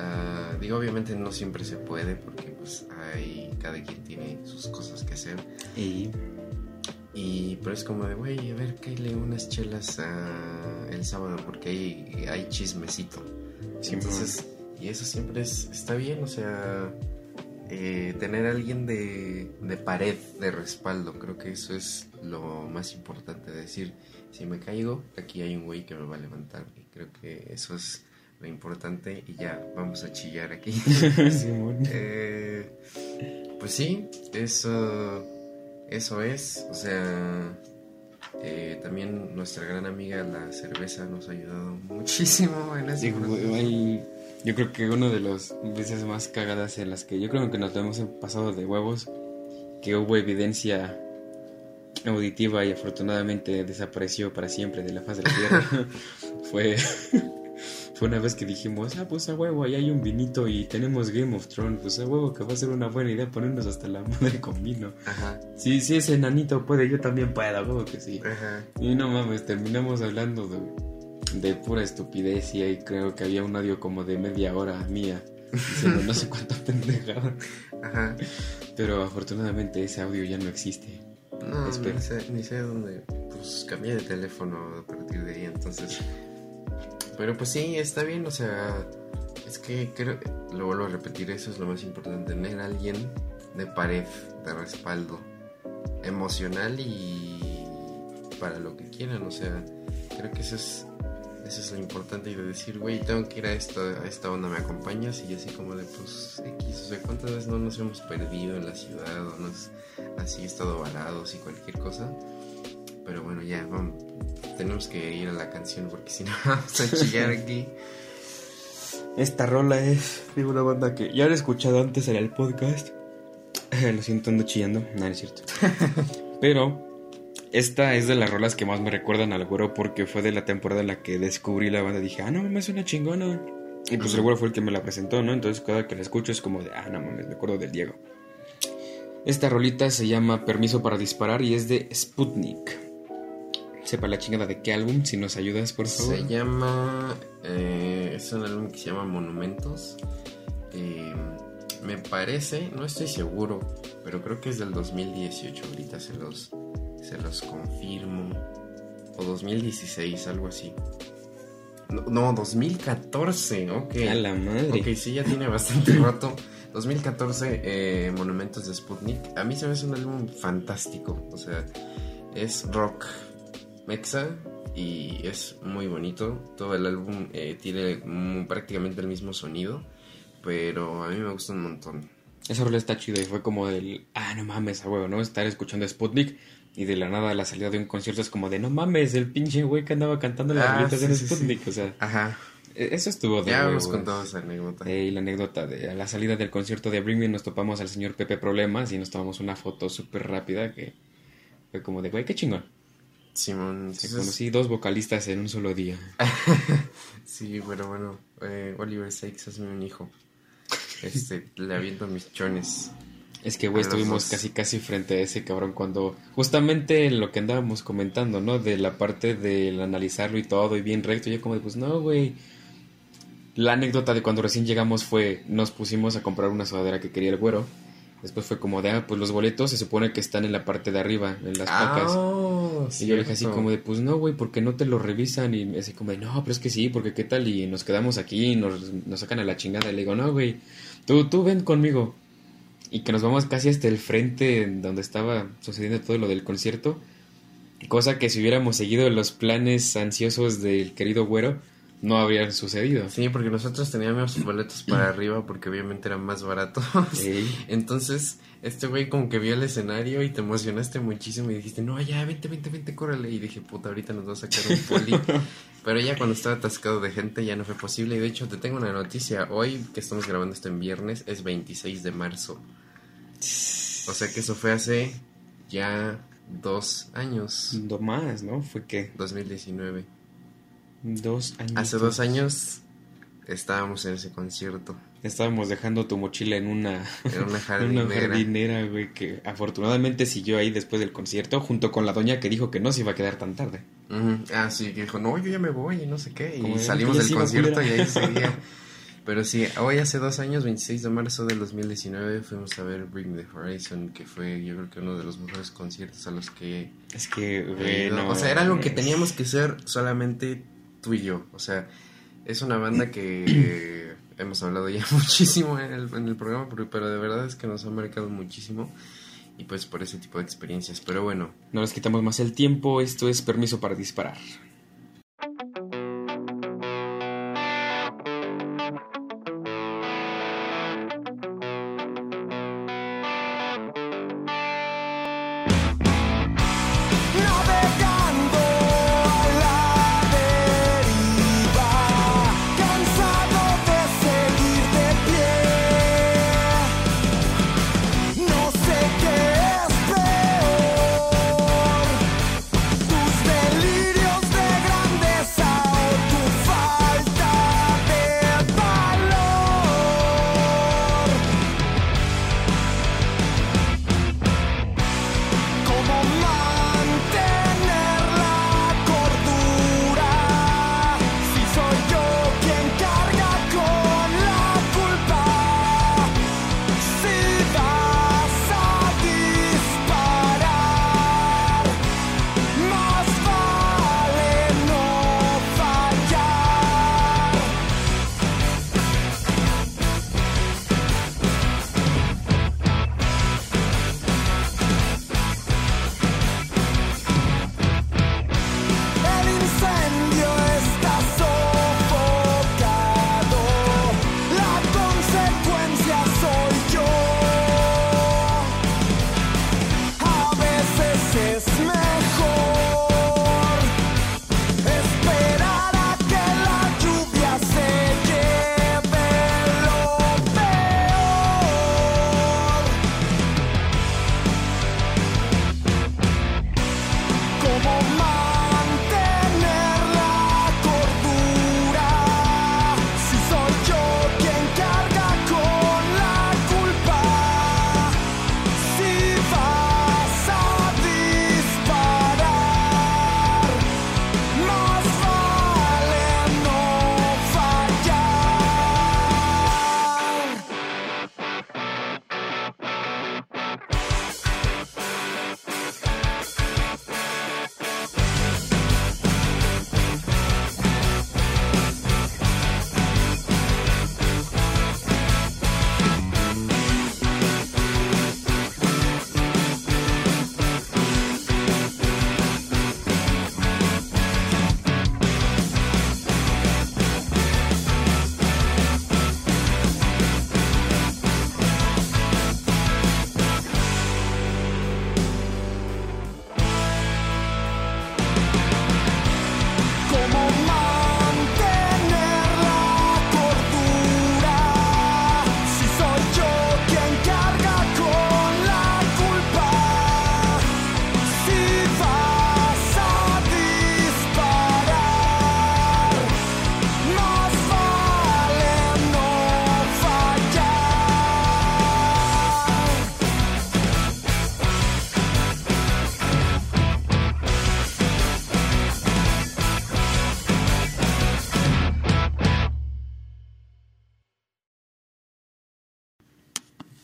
Ah, digo, obviamente no siempre se puede porque pues hay, cada quien tiene sus cosas que hacer. Y, y pero es como de, güey, a ver, le unas chelas ah, el sábado porque hay, hay chismecito. Entonces, y eso siempre es, está bien, o sea, eh, tener a alguien de, de pared, de respaldo, creo que eso es lo más importante, decir, si me caigo, aquí hay un güey que me va a levantar. Y creo que eso es lo importante y ya vamos a chillar aquí. eh, pues sí, eso, eso es. O sea, eh, también nuestra gran amiga la cerveza nos ha ayudado muchísimo en sí, Yo creo que una de las veces más cagadas en las que yo creo que nos hemos pasado de huevos, que hubo evidencia auditiva y afortunadamente desapareció para siempre de la faz de la tierra fue fue una vez que dijimos, ah, pues a huevo, ahí hay un vinito y tenemos Game of Thrones, pues a huevo que va a ser una buena idea ponernos hasta la madre con vino. Ajá. Sí, sí, ese enanito puede, yo también puedo, a huevo que sí. Ajá. Y no mames, terminamos hablando de, de pura estupidez y ahí creo que había un audio como de media hora mía, diciendo no sé cuánta pendejada. Ajá. Pero afortunadamente ese audio ya no existe. No, ni sé, ni sé dónde. Pues cambié de teléfono a partir de ahí, entonces. Pero pues sí, está bien, o sea. Es que creo. Lo vuelvo a repetir, eso es lo más importante: tener a alguien de pared, de respaldo emocional y. para lo que quieran, o sea. Creo que eso es. Eso es lo importante y de decir, güey, tengo que ir a esta, a esta onda, ¿me acompañas? Y así como de, pues, X, o sea, ¿cuántas veces no nos hemos perdido en la ciudad o nos así estado varados y cualquier cosa. Pero bueno, ya, vamos. Tenemos que ir a la canción porque si no vamos a chillar aquí. Esta rola es de una banda que ya la he escuchado antes en el podcast. Lo siento, ando chillando. No, no es cierto. Pero esta es de las rolas que más me recuerdan al güero porque fue de la temporada en la que descubrí la banda. Dije, ah, no mames, es una chingona. Y pues el güero fue el que me la presentó, ¿no? Entonces cada que la escucho es como de, ah, no mames, me acuerdo del Diego. Esta rolita se llama Permiso para Disparar y es de Sputnik. Sepa la chingada de qué álbum, si nos ayudas, por favor. Se llama. eh, es un álbum que se llama Monumentos. Eh, me parece, no estoy seguro, pero creo que es del 2018. Ahorita se los, se los confirmo. O 2016, algo así. No, no 2014, ok. A la madre. Ok, sí, ya tiene bastante rato. 2014, eh, Monumentos de Sputnik. A mí se me hace un álbum fantástico. O sea, es rock mexa y es muy bonito. Todo el álbum eh, tiene mm, prácticamente el mismo sonido, pero a mí me gusta un montón. Esa rola está chida y fue como del, ah, no mames, a huevo, ¿no? Estar escuchando Sputnik y de la nada la salida de un concierto es como de, no mames, el pinche güey que andaba cantando las Ah, sí, en sí, sí. Sputnik, o sea, Ajá, e- eso estuvo de ya huevos. hemos contado esa anécdota. Eh, y la anécdota de a la salida del concierto de Bring Me nos topamos al señor Pepe Problemas y nos tomamos una foto súper rápida que fue como de, güey, qué chingón. Simón, entonces- conocí dos vocalistas en un solo día. sí, pero bueno, eh, Oliver Sykes es un hijo. Este, le aviento mis chones. Es que, güey, estuvimos dos. casi, casi frente a ese cabrón cuando... Justamente en lo que andábamos comentando, ¿no? De la parte del analizarlo y todo y bien recto. Yo como de, pues no, güey. La anécdota de cuando recién llegamos fue... Nos pusimos a comprar una sudadera que quería el güero. Después fue como de, ah, pues los boletos se supone que están en la parte de arriba, en las pacas. Y yo le dije así como de, pues no, güey, porque no te lo revisan? Y me así como de, no, pero es que sí, porque qué tal, y nos quedamos aquí y nos, nos sacan a la chingada. Y le digo, no, güey, tú, tú ven conmigo. Y que nos vamos casi hasta el frente en donde estaba sucediendo todo lo del concierto. Cosa que si hubiéramos seguido los planes ansiosos del querido güero, no habrían sucedido. Sí, porque nosotros teníamos boletos para arriba porque obviamente eran más baratos. Entonces, este güey como que vio el escenario y te emocionaste muchísimo y dijiste, no, ya, vente, vente, vente, córrele. Y dije, puta, ahorita nos va a sacar un poli. Pero ya cuando estaba atascado de gente ya no fue posible. Y de hecho te tengo una noticia. Hoy que estamos grabando esto en viernes es 26 de marzo. O sea que eso fue hace ya dos años. No más, ¿no? Fue que 2019. Dos años. Hace dos años estábamos en ese concierto. Estábamos dejando tu mochila en una, En una jardinera. una jardinera, güey, que afortunadamente siguió ahí después del concierto, junto con la doña que dijo que no se iba a quedar tan tarde. Ujú. Ah, sí, que dijo, no, yo ya me voy y no sé qué. Como Y de, salimos "Ya del concierto y culera". ahí seguía. Pero sí, hoy hace dos años, 26 de marzo del 2019, fuimos a ver Bring the Horizon, que fue yo creo que uno de los mejores conciertos a los que Es que, he güey, ido. no O sea, era algo que teníamos que ser solamente tú y yo. O sea, es una banda que hemos hablado ya muchísimo en el, en el programa, pero, pero de verdad es que nos ha marcado muchísimo. Y pues por ese tipo de experiencias. Pero bueno, No les quitamos más el tiempo, esto es permiso para disparar.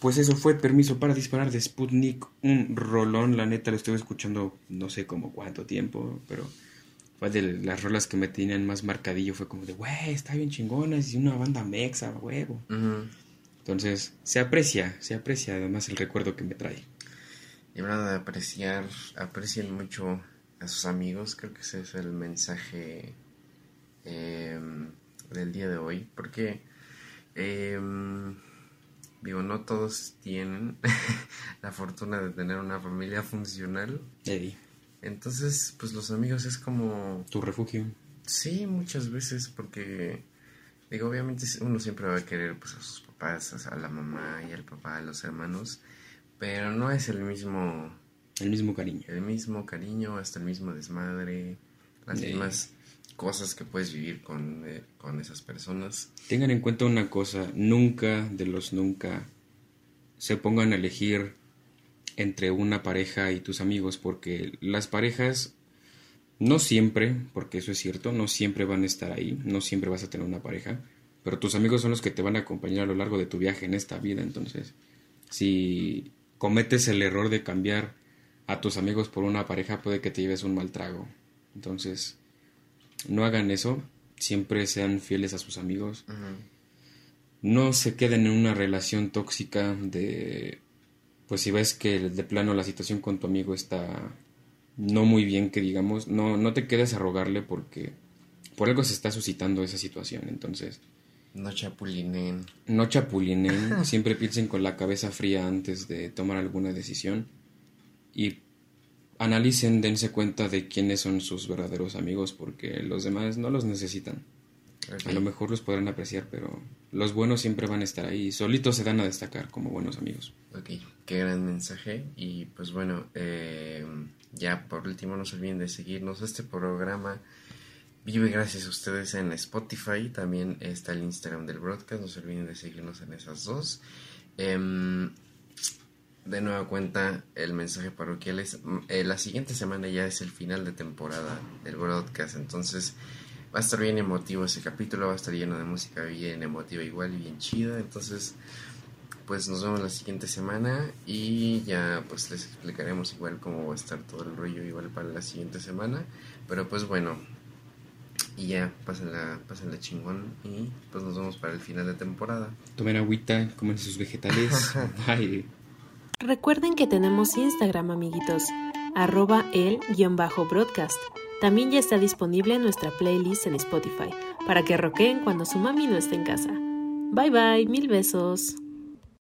Pues eso fue Permiso para Disparar de Sputnik, un rolón, la neta lo estuve escuchando no sé como cuánto tiempo, pero fue de las rolas que me tenían más marcadillo, fue como de, güey, está bien chingona, es una banda mexa, huevo. Entonces, se aprecia, se aprecia además el recuerdo que me trae. Y hablando de apreciar, aprecien mucho a sus amigos, creo que ese es el mensaje em, del día de hoy, porque em, digo, no todos tienen la fortuna de tener una familia funcional, Eddie, entonces pues los amigos es como, tu refugio. sí, muchas veces, porque digo, obviamente uno siempre va a querer pues a sus papás, a la mamá y al papá, a los hermanos, pero no es el mismo El mismo cariño. el mismo cariño, hasta el mismo desmadre, las mismas cosas que puedes vivir con, eh, con esas personas. Tengan en cuenta una cosa, nunca de los nunca se pongan a elegir entre una pareja y tus amigos, porque las parejas no siempre, porque eso es cierto, no siempre van a estar ahí, no siempre vas a tener una pareja, pero tus amigos son los que te van a acompañar a lo largo de tu viaje en esta vida, entonces si cometes el error de cambiar a tus amigos por una pareja, puede que te lleves un mal trago. Entonces, no hagan eso, siempre sean fieles a sus amigos, no se queden en una relación tóxica de pues si ves que de plano la situación con tu amigo está no muy bien que digamos no no te quedes a rogarle porque por algo se está suscitando esa situación. Entonces No chapulinen. no chapulinen siempre piensen con la cabeza fría antes de tomar alguna decisión. Y analicen dense cuenta de quiénes son sus verdaderos amigos porque los demás no los necesitan a lo mejor los podrán apreciar, pero los buenos siempre van a estar ahí. Solitos se dan a destacar como buenos amigos. Ok, qué gran mensaje. Y pues bueno, eh, ya por último no se olviden de seguirnos. Este programa vive gracias a ustedes en Spotify. También está el Instagram del broadcast. No se olviden de seguirnos en esas dos. Em, de nueva cuenta, el mensaje parroquial es, mm, eh, la siguiente semana ya es el final de temporada del broadcast. Entonces va a estar bien emotivo ese capítulo. Va a estar lleno de música bien emotiva igual y bien chida. Entonces pues nos vemos la siguiente semana y ya pues les explicaremos igual cómo va a estar todo el rollo igual para la siguiente semana. Pero pues bueno, y ya, pásenla, pásenla chingón y pues nos vemos para el final de temporada. Tomen agüita, comen sus vegetales. Bye. Recuerden que tenemos Instagram, amiguitos, arroba el-broadcast. También ya está disponible nuestra playlist en Spotify, para que roqueen cuando su mami no esté en casa. Bye bye, mil besos.